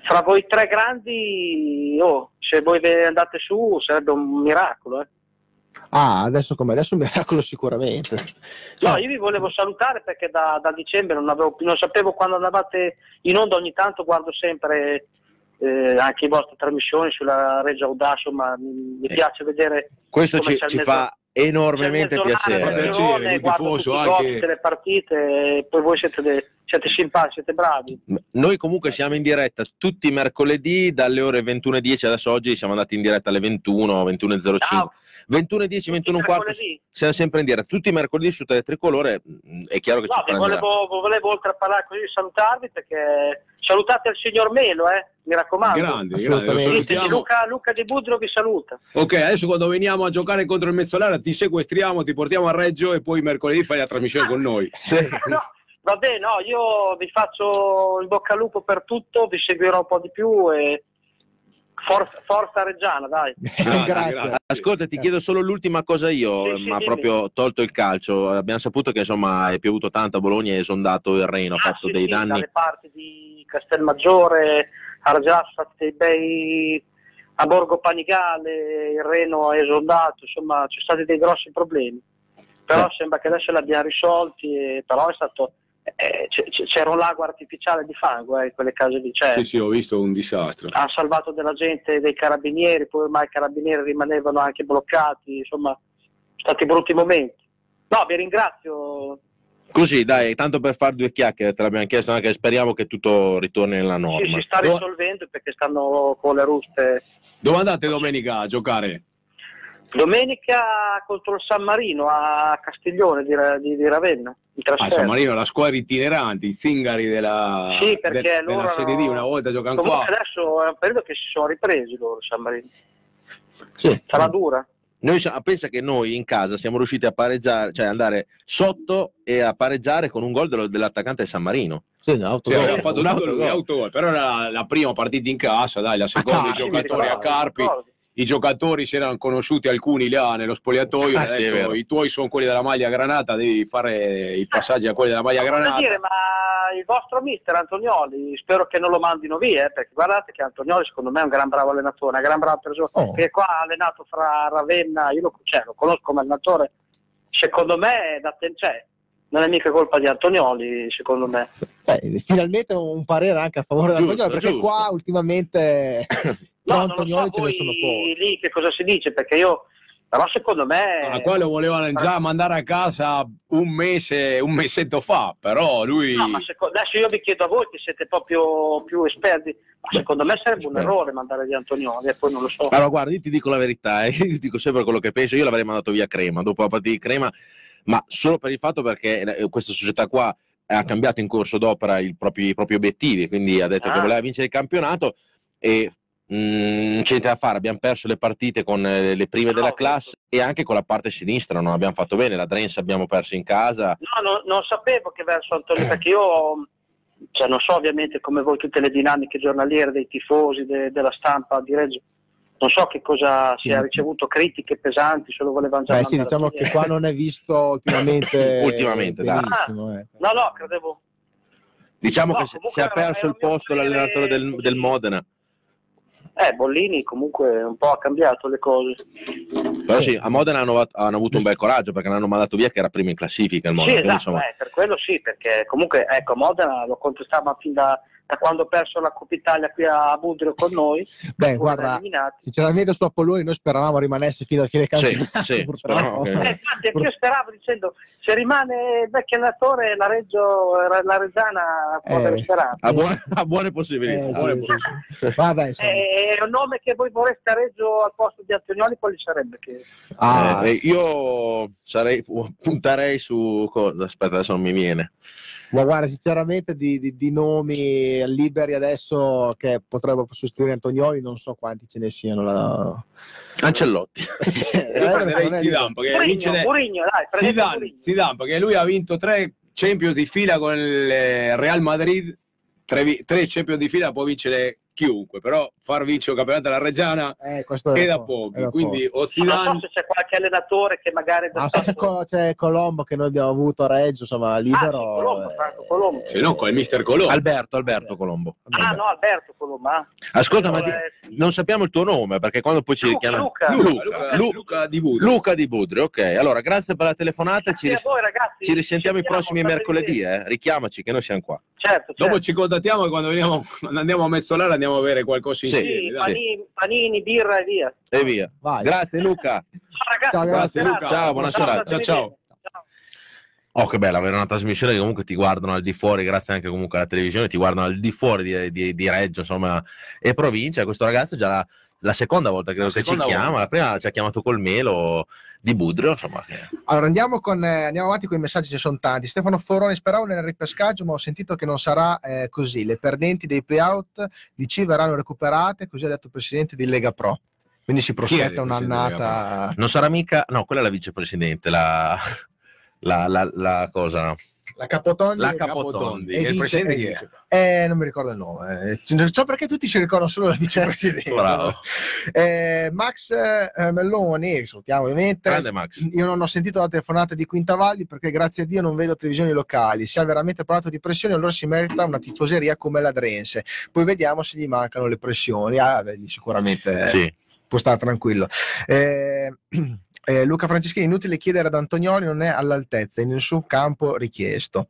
fra voi tre grandi, oh, se voi andate su sarebbe un miracolo. eh. Ah, adesso come adesso un miracolo sicuramente. No, io vi volevo salutare perché da, da dicembre non, avevo, non sapevo quando andavate in onda, ogni tanto guardo sempre eh, anche le vostre trasmissioni sulla Regia Audace, ma mi, mi Eh. piace vedere Questo ci, ci fa enormemente piacere. mezz'orale, Piacere, guardo tifoso anche. tutte le partite, poi voi siete, de- siete simpatici, siete bravi. Noi comunque siamo in diretta tutti i mercoledì dalle ore 21.10, adesso oggi siamo andati in diretta alle 21, 21.05. Ciao, 21.10, 21.15, mercoledì. siamo sempre in diretta, tutti i mercoledì su Teletricolore, mm, è chiaro che No, ci volevo, volevo oltre a parlare così salutarvi perché salutate il signor Melo, eh, mi raccomando. Grande, grande. Luca, Luca di Budro vi saluta. Ok, adesso quando veniamo a giocare contro il Mezzolara ti sequestriamo, ti portiamo a Reggio e poi mercoledì fai la trasmissione con noi. No, va bene, no, io vi faccio il bocca al lupo per tutto, vi seguirò un po' di più e forza, forza Reggiana, dai. Grazie, Grazie. Ascolta, ti chiedo solo l'ultima cosa io, Sì, sì, ma dimmi. proprio tolto il calcio. Abbiamo saputo che insomma è piovuto tanto a Bologna e è esondato il Reno, ha Ah, fatto sì, dei sì, danni. Dalle parti di Castelmaggiore, Argias, fatti dei bei a Borgo Panigale, il Reno è esondato, insomma ci sono stati dei grossi problemi. Però Sì. sembra che adesso li abbiamo risolti, e- però è stato, eh, c- c'era un lago artificiale di fango eh, in quelle case lì, cioè, Sì, sì, ho visto un disastro. ha salvato della gente, dei carabinieri, poi ormai i carabinieri rimanevano anche bloccati, insomma, sono stati brutti momenti. No, vi ringrazio. Così, dai, tanto per fare due chiacchiere, te l'abbiamo chiesto anche, speriamo che tutto ritorni nella Sì, norma. si sta risolvendo perché stanno con le ruste. Dove andate domenica a giocare? Domenica contro il San Marino a Castiglione di, di- di Ravenna, in A trasferta. San Marino, la squadra itinerante, i zingari della, Sì, loro della Serie D, una volta giocano qua. Comunque adesso è un periodo che si sono ripresi loro San Marino. Sì. Sarà dura. Noi pensa che noi in casa siamo riusciti a pareggiare, cioè andare sotto e a pareggiare con un gol dello- dell'attaccante San Marino. Sì, un Sì, autogol. aveva fatto un autogol. autogol, però era la, la prima partita in casa, dai, la seconda Ah, i sì, giocatori a Carpi. ricordo. I giocatori si erano conosciuti alcuni là nello spogliatoio, Ah, ha sì, i tuoi sono quelli della maglia granata, devi fare i passaggi a quelli della maglia granata. dire, ma il vostro mister Antonioli, spero che non lo mandino via, eh, perché guardate che Antonioli secondo me è un gran bravo allenatore, una gran brava persona, Oh. che qua ha allenato fra Ravenna, io lo, cioè, lo conosco come allenatore, secondo me è da te- cioè, non è mica colpa di Antonioli, secondo me. Beh, finalmente un parere anche a favore Giusto, dell'Antonioli, perché giusto. qua ultimamente No, non lo Antonioli so ce ne sono pochi. lì che cosa si dice, perché io, però secondo me... Ah, qua lo volevano già mandare a casa un mese, un mesetto fa, però lui... No, ma seco- adesso io vi chiedo a voi che siete proprio più esperti, ma secondo me sarebbe un errore mandare via Antonioli, e poi non lo so. Allora, guarda, io ti dico la verità, eh, io dico sempre quello che penso. Io l'avrei mandato via Crema dopo la partita di Crema, ma solo per il fatto perché eh, questa società qua ha cambiato in corso d'opera i propri, i propri obiettivi, quindi ha detto Ah. che voleva vincere il campionato e mm, non c'è niente da fare. Abbiamo perso le partite con eh, le prime No, della classe e anche con la parte sinistra non abbiamo fatto bene. La Drense abbiamo perso in casa. No, no, non sapevo che verso Antonio, perché io cioè, non so ovviamente come voi tutte le dinamiche giornaliere dei tifosi, de- della stampa di Reggio, non so che cosa si è Sì. ricevuto critiche pesanti, se lo volevano già Beh sì, diciamo via. che qua non è visto ultimamente Ultimamente, dai. eh. No, no, credevo. Diciamo No, che si- è perso il posto l'allenatore del, del Modena. Eh, Bollini comunque un po' ha cambiato le cose. Però sì, a Modena hanno, hanno avuto un bel coraggio perché l'hanno mandato via che era primo in classifica il Modena. Sì, esatto, insomma, eh, per quello sì, perché comunque ecco, Modena lo contestava fin da, da quando ha perso la Coppa Italia qui a Budrio con noi. Beh, guarda, sinceramente su Apolloni noi speravamo rimanesse fino a fine Sì, campionato, sì, purtroppo. speriamo che- Eh, infatti io speravo dicendo se rimane il vecchio allenatore la Reggio la Reggiana può Eh, avere speranza. ha, buone, ha buone possibilità. Eh, buone sì, possibilità. sì, sì. Vabbè, insomma. Eh, è un nome che voi vorreste a Reggio al posto di Antonioli quali sarebbe? Che... Ah, Eh, io sarei, punterei su cosa? Aspetta, adesso non mi viene. ma guarda, sinceramente di, di- di nomi liberi adesso che potrebbero sostituire Antonioli non so quanti ce ne siano. La... Ancellotti. Eh, Zidane perché lui ha vinto tre Champions di fila con il Real Madrid, tre, tre Champions di fila può vincere chiunque, però far vincere un campionato alla Reggiana Eh, è da po- pochi, da quindi o Non so se c'è qualche allenatore che magari è Ah, stato- c'è, Co- c'è Colombo che noi abbiamo avuto a Reggio, insomma, libero. Ah, sì, Colombo, eh, Franco Colombo. se no con il mister Colombo. Alberto, Alberto Colombo. Ah no, Alberto Colombo. ah. Ascolta, ma Allora, di- non sappiamo il tuo nome perché quando poi ci Luca, richiama Luca. Luca, Luca, Lu- Luca di Budo. Luca di Budrio, ok. Allora, grazie per la telefonata. Ci, ris- voi, ragazzi. ci risentiamo i Ci prossimi sentiamo, mercoledì, eh. Richiamaci che noi siamo qua. Certo, certo. Dopo ci contattiamo e quando, veniamo, andiamo a Mezzolare andiamo a bere qualcosa Sì, insieme. Sì, dai. panini, panini, birra e via. E via. Vai. Grazie Luca. Ciao ragazzi, Ciao, grazie. Luca. Ciao, buona serata. Ciao, ciao. Oh, che bello avere una trasmissione che comunque ti guardano al di fuori, grazie anche comunque alla televisione, ti guardano al di fuori di, di- di Reggio, insomma, e provincia. Questo ragazzo è già la, la seconda volta credo La che ci seconda chiama, volta. la prima ci ha chiamato col melo di Budrio, insomma. che- Allora andiamo, con, eh, andiamo avanti con i messaggi, ci sono tanti. Stefano Foroni speravo nel ripescaggio, ma ho sentito che non sarà eh, così. Le perdenti dei playout di C verranno recuperate, così ha detto il presidente di Lega Pro. Quindi si prospetta un'annata. Non sarà mica, no, quella è la vicepresidente, la, la, la, la cosa? La Capotondi. La e- Capotondi. Che il dice- presidente e chi è? dice- Eh, non mi ricordo il nome. Eh, Non so perché tutti ci ricordano solo la vicepresidente. Bravo. Eh, Max eh, Melloni, salutiamo ovviamente. Grande Max. Io non ho sentito la telefonata di Quintavalli perché grazie a Dio non vedo televisioni locali. Se ha veramente parlato di pressioni, allora si merita una tifoseria come la Drense. Poi vediamo se gli mancano le pressioni. Ah, beh, sicuramente Sì. può stare tranquillo. Eh, eh, Luca Franceschini, inutile chiedere ad Antonioli, non è all'altezza in nessun campo richiesto.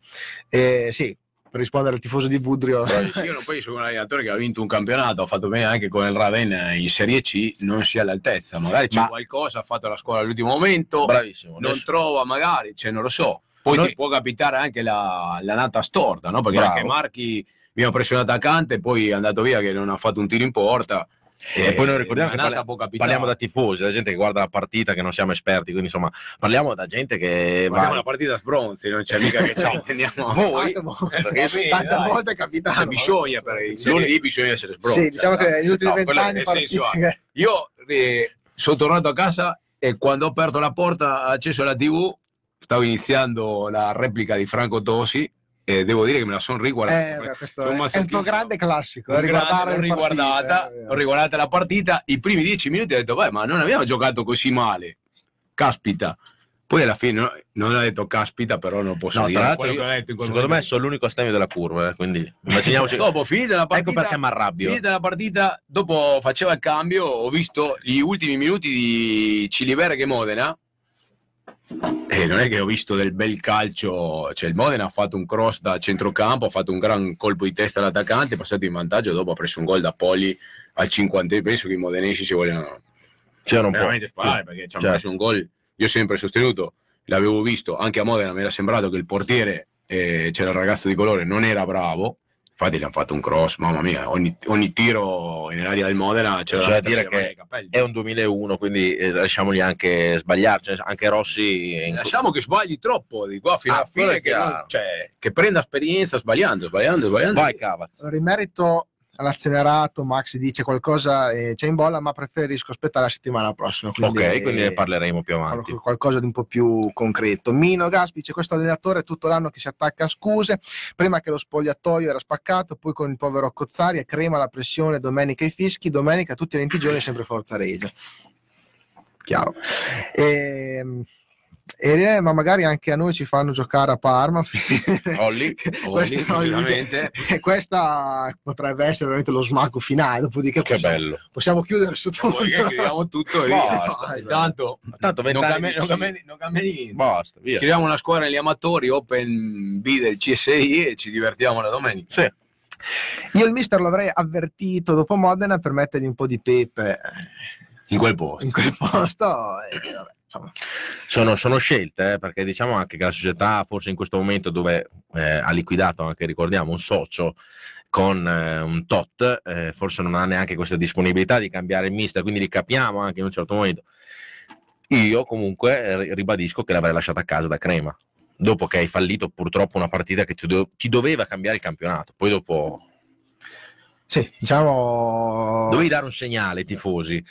Eh, sì, per rispondere al tifoso di Budrio. Io non poi sono un allenatore che ha vinto un campionato, ha fatto bene anche con il Ravenna in Serie C, non sia all'altezza. Magari c'è Ma- qualcosa, ha fatto la scuola all'ultimo momento, Bravissimo. non Adesso- trova magari, cioè non lo so. Poi Noi- ti può capitare anche la, la nata storta, no? Perché Bravo. anche Marchi abbiamo preso un attaccante, poi è andato via che non ha fatto un tiro in porta. E poi noi ricordiamo che parla- parliamo da tifosi, da gente che guarda la partita, che non siamo esperti, quindi insomma parliamo da gente che Guardiamo va... la partita a sbronzi, non c'è mica che ci intendiamo. Voi, Tante volte, Eh, perché sì, tante dai. volte è capitato. Cioè, bisogna per il D bisogna essere sbronzi. Sì, diciamo che negli ultimi No, vent'anni che- Io eh, sono tornato a casa e quando ho aperto la porta, ho acceso la TV, stavo iniziando la replica di Franco Tosi e devo dire che me la sono riguardata. Eh, beh, è un masochista. tuo grande classico. Un eh, riguardare grande, l'ho riguardata, partite, eh, ho riguardata la partita, i primi dieci minuti ho detto, vai, ma non abbiamo giocato così male. Caspita. Poi alla fine no- non ha detto caspita, però non posso No, dire tra l'altro quello io- che ho detto in quel secondo me sono l'unico astemio della curva, eh, quindi immaginiamoci. Dopo, finita la partita, ecco perché mi arrabbio. finita la partita, dopo faceva il cambio, ho visto gli ultimi minuti di Ciliberga che Modena. E non è che ho visto del bel calcio, cioè il Modena ha fatto un cross da centrocampo, ha fatto un gran colpo di testa all'attaccante, è passato in vantaggio, dopo ha preso un gol da Poli al 50 penso che i modenesi si vogliono veramente sparare perché ci hanno Certo. preso un gol. Io ho sempre sostenuto, l'avevo visto anche a Modena, mi era sembrato che il portiere, eh, c'era il ragazzo di colore, non era bravo. Infatti gli hanno fatto un cross, mamma mia, ogni, ogni tiro nell'area del Modena c'era Cioè, da dire che. È un 2001, quindi eh, lasciamogli anche sbagliare. Cioè, anche Rossi. in- Lasciamo che sbagli troppo di qua fino Ah, alla fine, che, non- cioè, che prenda esperienza sbagliando, sbagliando, sbagliando. Vai, Cavaz. Allora, in merito all'accelerato, Max dice qualcosa eh, c'è in bolla, ma preferisco aspettare la settimana prossima. Quindi, ok, quindi ne parleremo più avanti. qualcosa di un po' più concreto. Mino Gaspi dice questo allenatore è tutto l'anno che si attacca a scuse, prima che lo spogliatoio era spaccato, poi con il povero Cozzari e crema la pressione domenica i fischi, domenica tutti i 20 giorni sempre Forza Regia. Chiaro. Ehm, e, ma magari anche a noi ci fanno giocare a Parma. Olli, Olli, Questa- e questa potrebbe essere veramente lo smacco finale. Dopodiché che possiamo, bello. possiamo chiudere su tutto. Poi che chiudiamo tutto via. Basta. Tanto Tanto non cambia, non cambia- non cambia niente. Basta, via. Scriviamo una squadra negli amatori, Open B del CSI e ci divertiamo la domenica. Sì. Io il mister l'avrei avvertito dopo Modena per mettergli un po' di pepe In quel posto. in quel posto. e vabbè, insomma. Sono, sono scelte, eh, perché diciamo anche che la società, forse in questo momento dove eh, ha liquidato anche, ricordiamo, un socio con eh, un tot, eh, forse non ha neanche questa disponibilità di cambiare il mister, quindi li capiamo anche in un certo momento. Io comunque ribadisco che l'avrei lasciata a casa da Crema, dopo che hai fallito purtroppo una partita che ti, do- ti doveva cambiare il campionato, poi dopo Sì, diciamo. dovevi dare un segnale ai tifosi,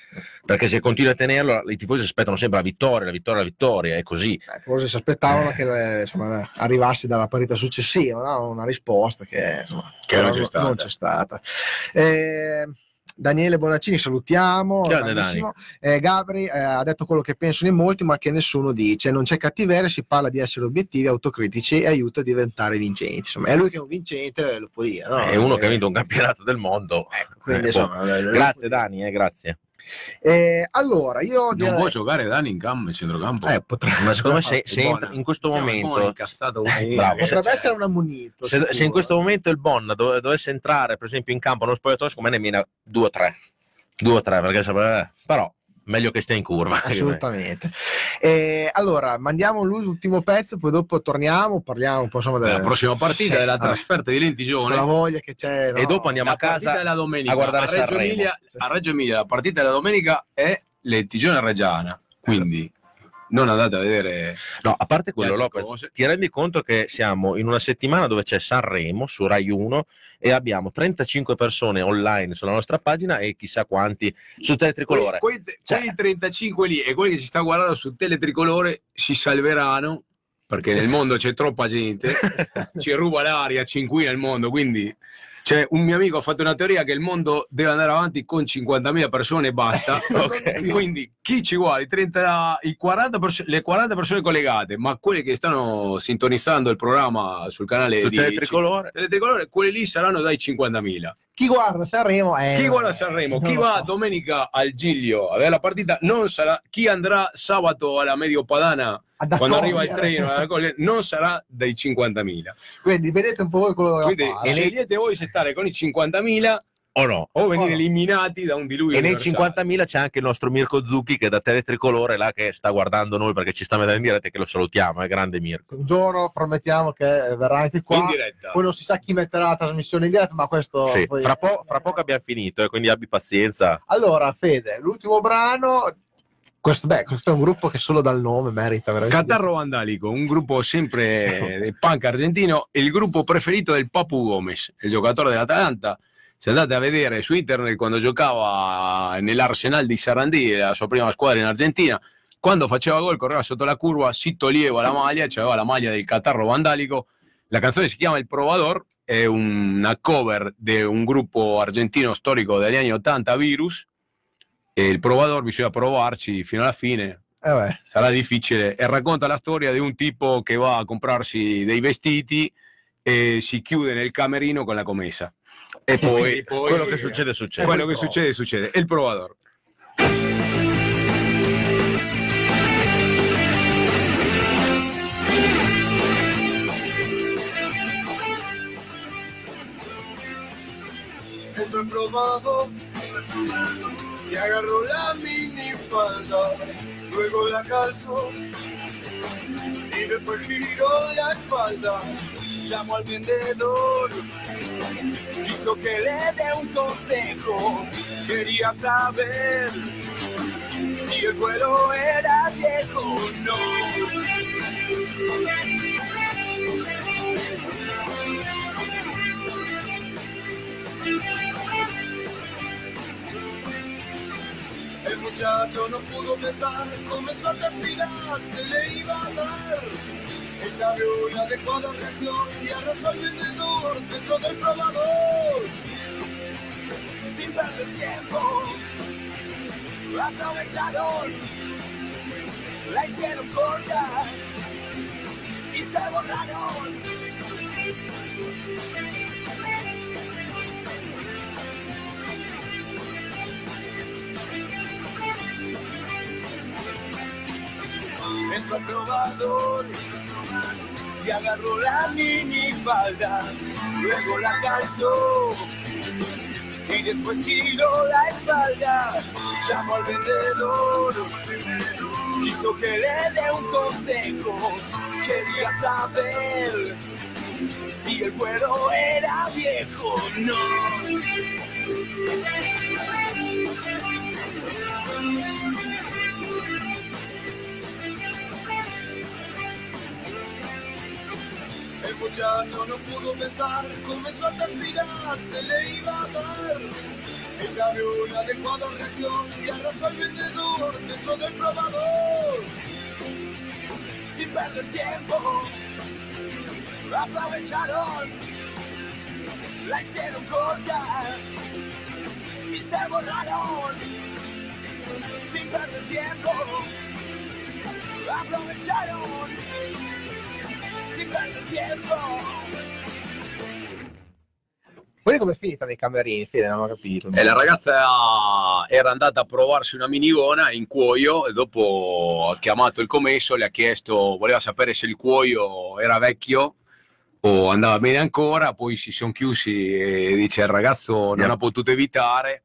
perché se continui a tenerlo i tifosi aspettano sempre la vittoria, la vittoria, la vittoria, è così. Eh, forse si aspettavano che eh, insomma, arrivassi dalla partita successiva, no? una risposta che, insomma, Che non c'è stata. non c'è stata. Eh, Daniele Bonaccini, salutiamo. Eh, Gabri eh, ha detto quello che pensano in molti, ma che nessuno dice. Non c'è cattiveria, si parla di essere obiettivi, autocritici e aiuta a diventare vincenti. Insomma, è lui che è un vincente, lo può dire. No? È uno che ha Eh, vinto un campionato del mondo. quindi, Eh, boh. insomma, eh, Grazie Dani, eh, grazie. Eh, allora, io Non direi- può giocare Dani in campo, in centrocampo. eh, potrebbe, Ma secondo me se, se entra in questo momento, incazzato Eh, bravo, se- potrebbe essere un ammonito. se, se in questo momento il Bonna dove- dovesse entrare per esempio in campo nello spogliatoio, secondo me ne viene 2 o 3. 2 o 3 perché eh, però meglio che stia in curva. Assolutamente. Eh, allora, mandiamo l'ultimo pezzo, poi dopo torniamo, parliamo un po' insomma Della del- prossima partita, Sì, della vabbè, trasferta di Lentigione. la voglia che c'è. E no? dopo andiamo La a casa partita della domenica a guardare Reggio Sanremo. Emilia, a Reggio Emilia la partita della domenica è Lentigione Reggiana quindi non andate a vedere No, a parte quello, Lopez, cose. ti rendi conto che siamo in una settimana dove c'è Sanremo su Rai 1 e abbiamo 35 persone online sulla nostra pagina e chissà quanti su Teletricolore. Quei, quei- Cioè- quelli 35 lì e quelli che ci sta guardando su Teletricolore si salveranno perché nel mondo c'è troppa gente ci ruba l'aria, ci inquina il mondo quindi c'è un mio amico ha fatto una teoria che il mondo deve andare avanti con 50.000 persone e basta Ok. quindi chi ci vuole i 30, i 40 perso- le 40 persone collegate ma quelli che stanno sintonizzando il programma sul canale Su di Teletricolore. Teletricolore quelli lì saranno dai 50.000 Chi guarda Sanremo è. chi guarda Sanremo, chi va so. domenica al Giglio a vedere la partita, non sarà, chi andrà sabato alla Medio Padana Ad quando arriva il treno ad accogliere, non sarà dai 50.000. Quindi vedete un po' voi quello da Quindi fare. scegliete voi se stare con i 50.000 O no? o venire Oh, no. eliminati da un diluvio. E nei universale. 50.000 c'è anche il nostro Mirko Zucchi che è da Teletricolore là che sta guardando noi perché ci sta mettendo in diretta e che lo salutiamo, è grande Mirko. Un giorno promettiamo che verrà anche qua. in diretta. Poi non si sa chi metterà la trasmissione in diretta, ma questo. Sì, poi- fra, po- fra poco abbiamo finito, eh, quindi abbi pazienza. Allora, Fede, l'ultimo brano. Questo, beh, questo è un gruppo che solo dal nome merita veramente. Catarro Vandalico, un gruppo sempre del punk argentino, il gruppo preferito del Papu Gomez, il giocatore dell'Atalanta. Se andate a vedere su internet quando giocava nell'Arsenal di Sarandì, la sua prima squadra in Argentina, quando faceva gol correva sotto la curva, si toglieva la maglia, c'aveva la maglia del Catarro Vandalico, La canzone si chiama Il Provador, è una cover di un gruppo argentino storico degli anni 80, Virus, il Provador bisogna provarci fino alla fine, Eh beh, sarà difficile, e racconta la storia di un tipo che va a comprarsi dei vestiti e si chiude nel camerino con la commessa. E poi, E poi- quello che succede succede. Quello che succede, succede. È il Provador. Agarro la minifalda, luego la calzo y después giro la espalda. Llamo al vendedor, quiso que le dé un consejo, quería saber si el vuelo era viejo o no. El muchacho no pudo pensar, comenzó a transpirar, se le iba a dar. Ella vio la adecuada reacción y arrasó al vendedor dentro del probador. Sin perder tiempo, aprovecharon, la hicieron corta y se borraron. Entró al probador y agarró la minifalda, luego la calzó y después giró la espalda, llamó al vendedor, quiso que le dé un consejo, quería saber si el cuero era viejo o no. Muchacho no pudo pensar, comenzó a transpirar, se le iba a dar. Ella vio la adecuada reacción y arrasó al vendedor dentro del probador. Sin perder tiempo, aprovecharon, la hicieron corta y se borraron. Sin perder tiempo, aprovecharon perder tiempo. Poi come è finita nei camerini? Fede, non ho capito. E la ragazza era andata a provarsi una minigona in cuoio e dopo ha chiamato il commesso, le ha chiesto, voleva sapere se il cuoio era vecchio o andava bene ancora, poi si sono chiusi e dice il ragazzo non Yeah. ha potuto evitare,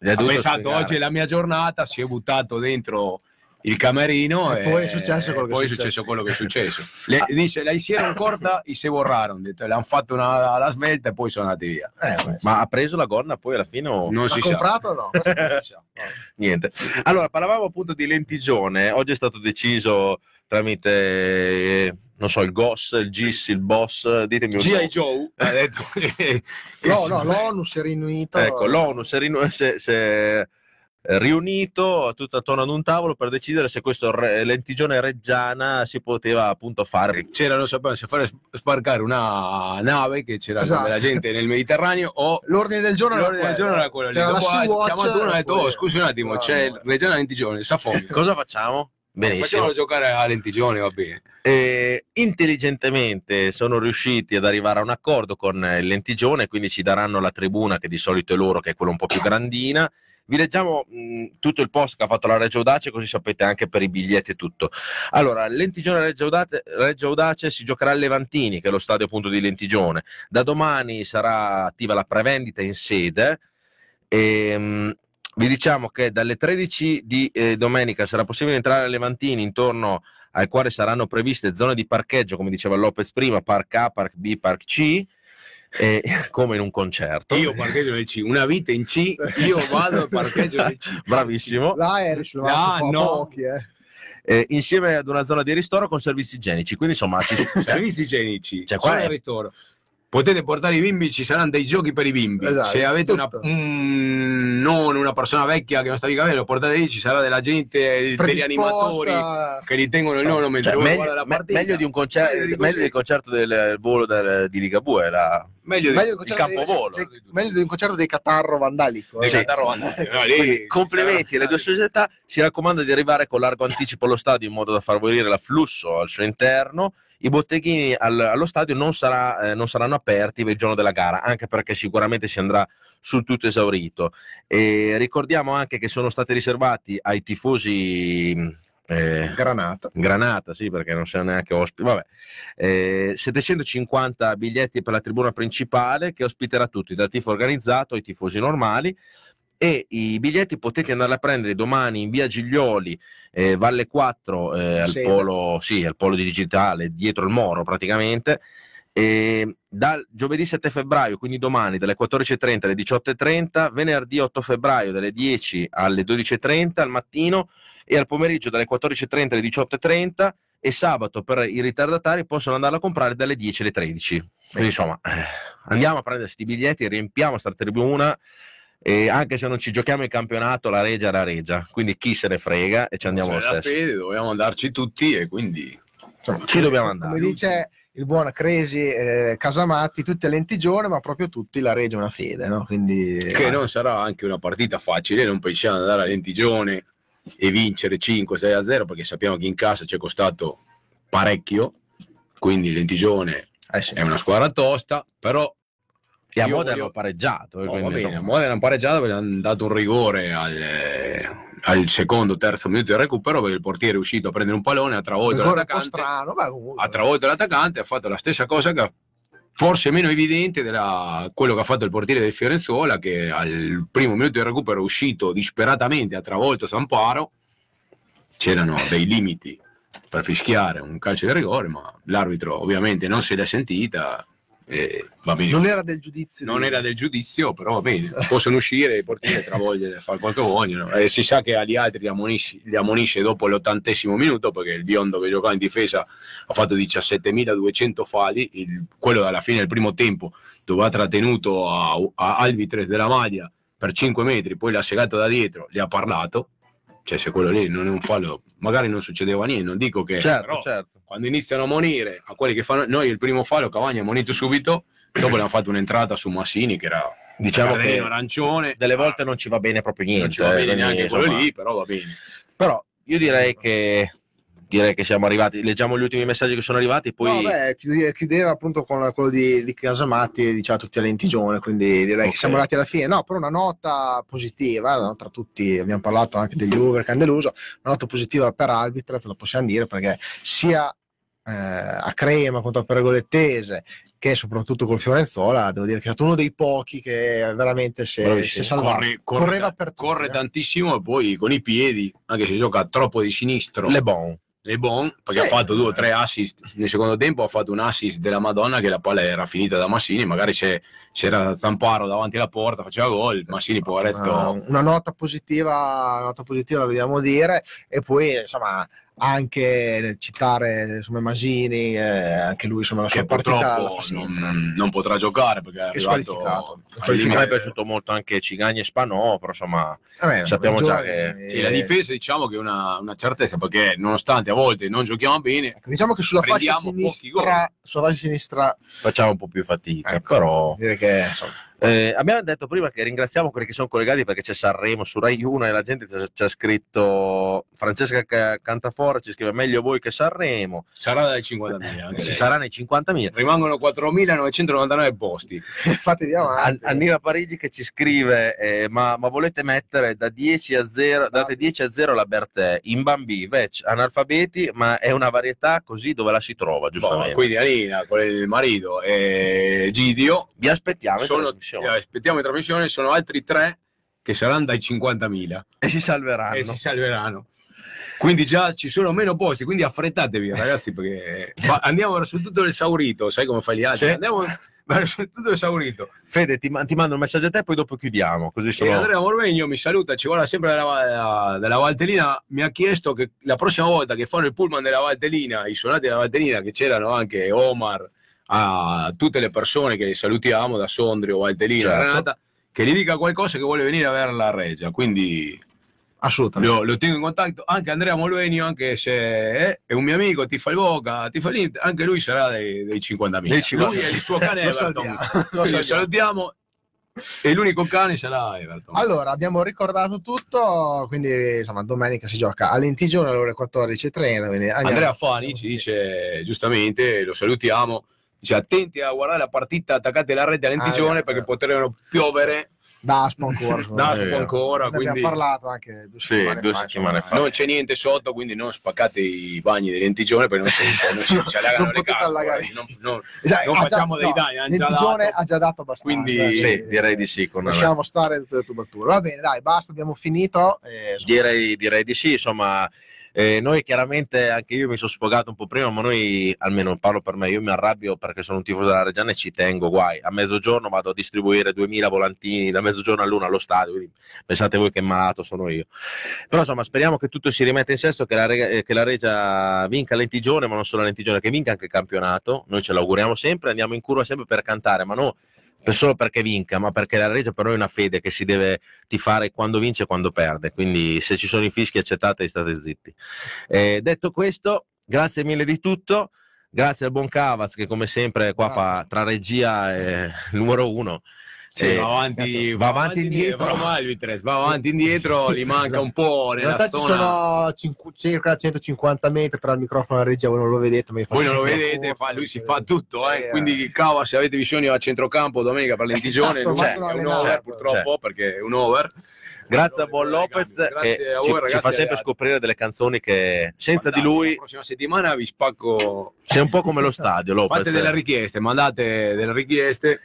ha pensato spiegare. oggi è la mia giornata, si è buttato dentro il camerino E poi è successo quello che poi è successo quello che è successo. Le- dice, la hicieron corta y se borraron, detto, le hanno fatto una, la svelta e poi sono andati via. Eh. Ma ha preso la gonna poi alla fine o... Non si sa. comprato o no? Non si sa. Niente. Allora, parlavamo appunto di lentigione. Oggi è stato deciso tramite, non so, il GOS, il GIS, il BOS. Ditemi un G.I. po'. Joe ha detto che, che No, no, l'ONU si è riunito. Ecco, l'ONU si è, è riunito tutto attorno ad un tavolo per decidere se questo re- lentigione reggiana si poteva appunto fare. c'era, non sapevano se fare sbarcare una nave che c'era Esatto. della gente nel Mediterraneo o L'ordine del giorno era l'ordine del giorno era quello. C'era la Dopo ha chiamato uno e ha detto, oh, scusi un attimo, c'è il Reggiana Lentigione, Safoni. Cosa facciamo? Benissimo. Facciamolo giocare a Lentigione, va bene. E intelligentemente sono riusciti ad arrivare a un accordo con il lentigione, quindi ci daranno la tribuna che di solito è loro, che è quella un po' più grandina. Vi leggiamo mh, tutto il post che ha fatto la Reggio Audace, così sapete anche per i biglietti e tutto. Allora, Lentigione Reggio Audace, Reggio Audace si giocherà a Levantini, che è lo stadio appunto di Lentigione. Da domani sarà attiva la prevendita in sede. E, mh, vi diciamo che dalle 13 di eh, domenica sarà possibile entrare a Levantini intorno al quale saranno previste zone di parcheggio, come diceva Lopez prima, Park A, Park B, Park C, eh, come in un concerto. Io parcheggio nel C, una vita in C, io vado e parcheggio nel C. Bravissimo. L'Irish lo Ah, ha fatto no. pochi, eh. Eh, insieme ad una zona di ristoro con servizi igienici. Quindi insomma, ci, Servizi igienici, Cioè, qua è- il ristoro. Potete portare i bimbi, ci saranno dei giochi per i bimbi. Esatto, Se avete una, un- non una persona vecchia che non sta di capello, lo portate lì, ci sarà della gente, degli animatori che li tengono il nonno mentre Cioè, meglio, la me- partita. meglio di un concerto, Meglio di meglio del concerto del volo del- di Ligabue, la... Meglio di- Meglio, il campovolo. dei- dei- meglio di un concerto dei Catarro vandalico. eh. Sì. Catarro Vandali. No, lì complimenti alle due società. Si raccomanda di arrivare con largo anticipo allo stadio in modo da far volere l'afflusso al suo interno. I botteghini al- allo stadio non, sarà, eh, non saranno aperti il giorno della gara, anche perché sicuramente si andrà sul tutto esaurito. E ricordiamo anche che sono stati riservati ai tifosi. eh, Granata. Granata, sì, perché non siamo neanche ospiti. Vabbè, Eh, 750 biglietti per la tribuna principale che ospiterà tutti, dal tifo organizzato ai tifosi normali. E i biglietti potete andare a prendere domani in via Giglioli, eh, Valle 4, eh, al, polo, sì, al polo digitale, dietro il Moro praticamente. E dal giovedì 7 febbraio, quindi domani, dalle 14.30 alle 18.30, venerdì 8 febbraio dalle 10 alle 12.30 al mattino e al pomeriggio dalle 14.30 alle 18.30 e sabato per i ritardatari possono andarla a comprare dalle 10 alle 13. Quindi insomma, eh, andiamo a prendere questi biglietti, riempiamo sta tribuna e anche se non ci giochiamo il campionato, la regia è la regia, quindi chi se ne frega e ci andiamo lo stesso. fede, dobbiamo andarci tutti e quindi Insomma, Ci dobbiamo come andare. dice il buon Cresi eh, Casamatti, tutti a lentigione, ma proprio tutti la Regia è una fede, no? Quindi che non sarà anche una partita facile, non pensiamo di andare a Lentigione e vincere 5-6 a 0 perché sappiamo che in casa ci è costato parecchio, quindi Lentigione eh sì. è una squadra tosta, però E a Modena voglio- hanno pareggiato. Oh, quindi, va bene, a insomma, Modena hanno pareggiato perché hanno dato un rigore al, eh, al secondo, terzo minuto di recupero perché il portiere è uscito a prendere un pallone, ha travolto l'attaccante, strano, ma comunque. ha travolto l'attaccante, ha fatto la stessa cosa che ha- forse meno evidente della quello che ha fatto il portiere del Fiorenzuola che al primo minuto di recupero è uscito disperatamente, ha travolto Samparo, c'erano dei limiti per fischiare un calcio di rigore, ma l'arbitro ovviamente non se l'è sentita e bene. non era del giudizio. Non era del giudizio, però va bene, possono uscire i portieri travogliere, fare quel che vogliono. E si sa che agli altri li ammonisce, li ammonisce dopo l'ottantesimo minuto perché il biondo che giocava in difesa ha fatto 17.200 falli, il- quello alla fine del primo tempo dove ha trattenuto a, a Alvitres della maglia per 5 metri, poi l'ha segato da dietro, gli ha parlato. Cioè, se quello lì non è un fallo, magari non succedeva niente, non dico che... certo, però- certo. quando iniziano a monire a quelli che fanno noi il primo fallo Cavagna ha monito subito dopo abbiamo fatto un'entrata su Massini che era Diciamo che arancione delle volte non ci va bene proprio niente. non ci va eh, bene quindi, neanche quello insomma, lì però va bene Però io direi che, direi che siamo arrivati. Leggiamo gli ultimi messaggi che sono arrivati, poi No, beh, chiudeva, appunto con quello di, di Casamatti e diceva tutti a lentigione, quindi direi Ok. che siamo arrivati alla fine. No, però una nota positiva, no, tra tutti abbiamo parlato anche degli Uber che hanno deluso, una nota positiva per Albitrez, lo possiamo dire, perché sia eh, a Crema contro il Pergolettese che soprattutto col Fiorenzola, devo dire che è stato uno dei pochi che veramente si è, si è salvato. corre, corre, Correva per tutti, corre eh. tantissimo e poi con i piedi anche se gioca troppo di sinistro Le Bon. Le Bon perché Sì. ha fatto due o tre assist. Nel secondo tempo ha fatto un assist della Madonna che la palla era finita da Massini. Magari c'era Zamparo davanti alla porta faceva gol. Massini poveretto. Una, una nota positiva, una nota positiva la dobbiamo dire. E poi insomma anche nel citare insomma, Masini eh, anche lui insomma la che sua partita fa sempre. non, non potrà giocare perché è squalificato. al A me limite. è piaciuto molto anche Cigagni e Spanò, però insomma, Vabbè, sappiamo già che- eh, Sì, la difesa diciamo che è una, una certezza perché nonostante a volte non giochiamo bene, ecco, diciamo che sulla fascia sinistra sulla fascia sinistra facciamo un po' più fatica. ecco, Però direi che insomma, Eh, abbiamo detto prima che ringraziamo quelli che sono collegati perché c'è Sanremo su Rai 1 e la gente ci ha- ci ha scritto Francesca Ca- Cantafora ci scrive meglio voi che Sanremo sarà dai 50.000. anche ci lei. sarà nei 50.000 Rimangono 4.999 posti. fatevi avanti An- Annina Parigi che ci scrive eh, ma, ma volete mettere da 10 a 0 date 10 a 0 la Bertè in Bambi, Vec, analfabeti ma è una varietà così dove la si trova Boh, giustamente quindi Alina con il marito e Gidio vi aspettiamo sono, trasmissione. aspettiamo in trasmissione, sono altri tre che saranno dai 50.000 e si salveranno e si salveranno. Quindi già ci sono meno posti, quindi affrettatevi ragazzi perché ma andiamo verso tutto l'esaurito, sai come fai gli altri? Sì. Andiamo verso tutto l'esaurito. Fede ti, ti mando un messaggio a te poi dopo chiudiamo così E sono Andrea Morvegno mi saluta, ci vuole sempre della, della, della Valtellina. Mi ha chiesto che la prossima volta che fanno il pullman della Valtellina, i suonati della Valtellina, che c'erano anche Omar, a tutte le persone che salutiamo, da Sondrio, Valtellina, Certo. Renata, che gli dica qualcosa che vuole venire a vedere la Regia. Quindi Assolutamente. lo, lo tengo in contatto. Anche Andrea Molvenio, anche se è un mio amico, tifa il Boca, tifa l'Inter, anche lui sarà dei, dei 50.000. Dei 50.000. Lui e il suo cane Lo Everton. salutiamo, lo salutiamo. E l'unico cane sarà Everton. Allora, abbiamo ricordato tutto, quindi insomma domenica si gioca all'Intigione alle ore 14.30. Quindi andiamo- Andrea Fani ci dice giustamente, lo salutiamo, dice attenti a guardare la partita, attaccate la rete all'Entigione Ah, eh, perché eh. potrebbero piovere Daspo ancora. secondo da me. vero. ancora, Ne abbiamo quindi parlato anche due Sì, settimane due fa, settimane fa. non c'è niente sotto, quindi non spaccate i bagni dell'Entigione perché non si, non si, si allagano Non le case. Non, non- Cioè, non facciamo già- dei no, danni, dato. ha già dato abbastanza. Quindi- Sì, direi di sì. Con Lasciamo stare tutte le tubature. Va bene, dai, basta, abbiamo finito. eh, insomma, Direi, direi di sì, insomma, eh, noi chiaramente, anche io mi sono sfogato un po' prima, ma noi, almeno parlo per me, io mi arrabbio perché sono un tifoso della Reggiana e ci tengo, guai, a mezzogiorno vado a distribuire 2000 volantini da mezzogiorno all'una allo stadio, quindi pensate voi che malato sono io. Però insomma, speriamo che tutto si rimetta in sesto, che la, Rega- eh, che la Regia vinca l'Entigione, ma non solo l'Entigione, che vinca anche il campionato, noi ce l'auguriamo sempre, andiamo in curva sempre per cantare, ma per- solo perché vinca, ma perché la Regia per noi è una fede che si deve tifare quando vince e quando perde. Quindi se ci sono i fischi accettate e state zitti. Eh, detto questo, grazie mille di tutto. Grazie al buon Cavaz che come sempre qua fa tra regia e il numero uno. Sì, Eh, va avanti, va avanti e indietro. però mai lui Tres, va avanti indietro, gli manca un po' in nella realtà ci zona. sono cinque- circa 150 metri tra il microfono e la regia, voi non lo vedete, ma Voi non lo vedete, fa- lui si eh, fa tutto, eh. eh, quindi cava se avete bisogno a centrocampo domenica per l'Entigione, Esatto, lui ma è non un over purtroppo perché è un over. Grazie a Buon Lopez Grazie che a ci, voi, ci fa sempre scoprire delle canzoni che senza di lui La prossima settimana vi spacco. c'è un po' come lo stadio Lopez. Fate delle richieste, mandate delle richieste.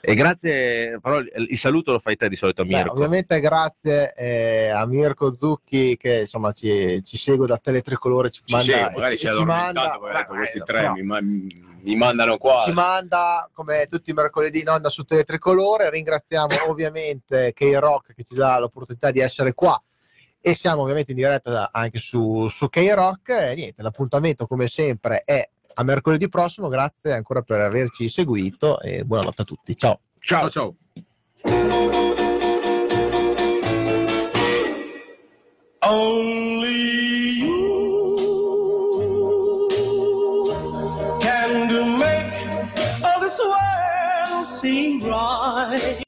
E grazie, però il, saluto lo fai te di solito a Beh, Mirko. ovviamente grazie eh, a Mirko Zucchi che insomma ci, ci segue da Teletricolore, ci Ci manda, segue, magari ci, ci manda, detto beh, questi tre no, mi, ma- mi mandano qua. ci manda come tutti i mercoledì in onda su Teletricolore. Ringraziamo ovviamente K-Rock che ci dà l'opportunità di essere qua e siamo ovviamente in diretta anche su, su K-Rock. E niente, l'appuntamento come sempre è a mercoledì prossimo. Grazie ancora per averci seguito e buonanotte a tutti. Ciao. Ciao ciao. Only you can make all this world seem right.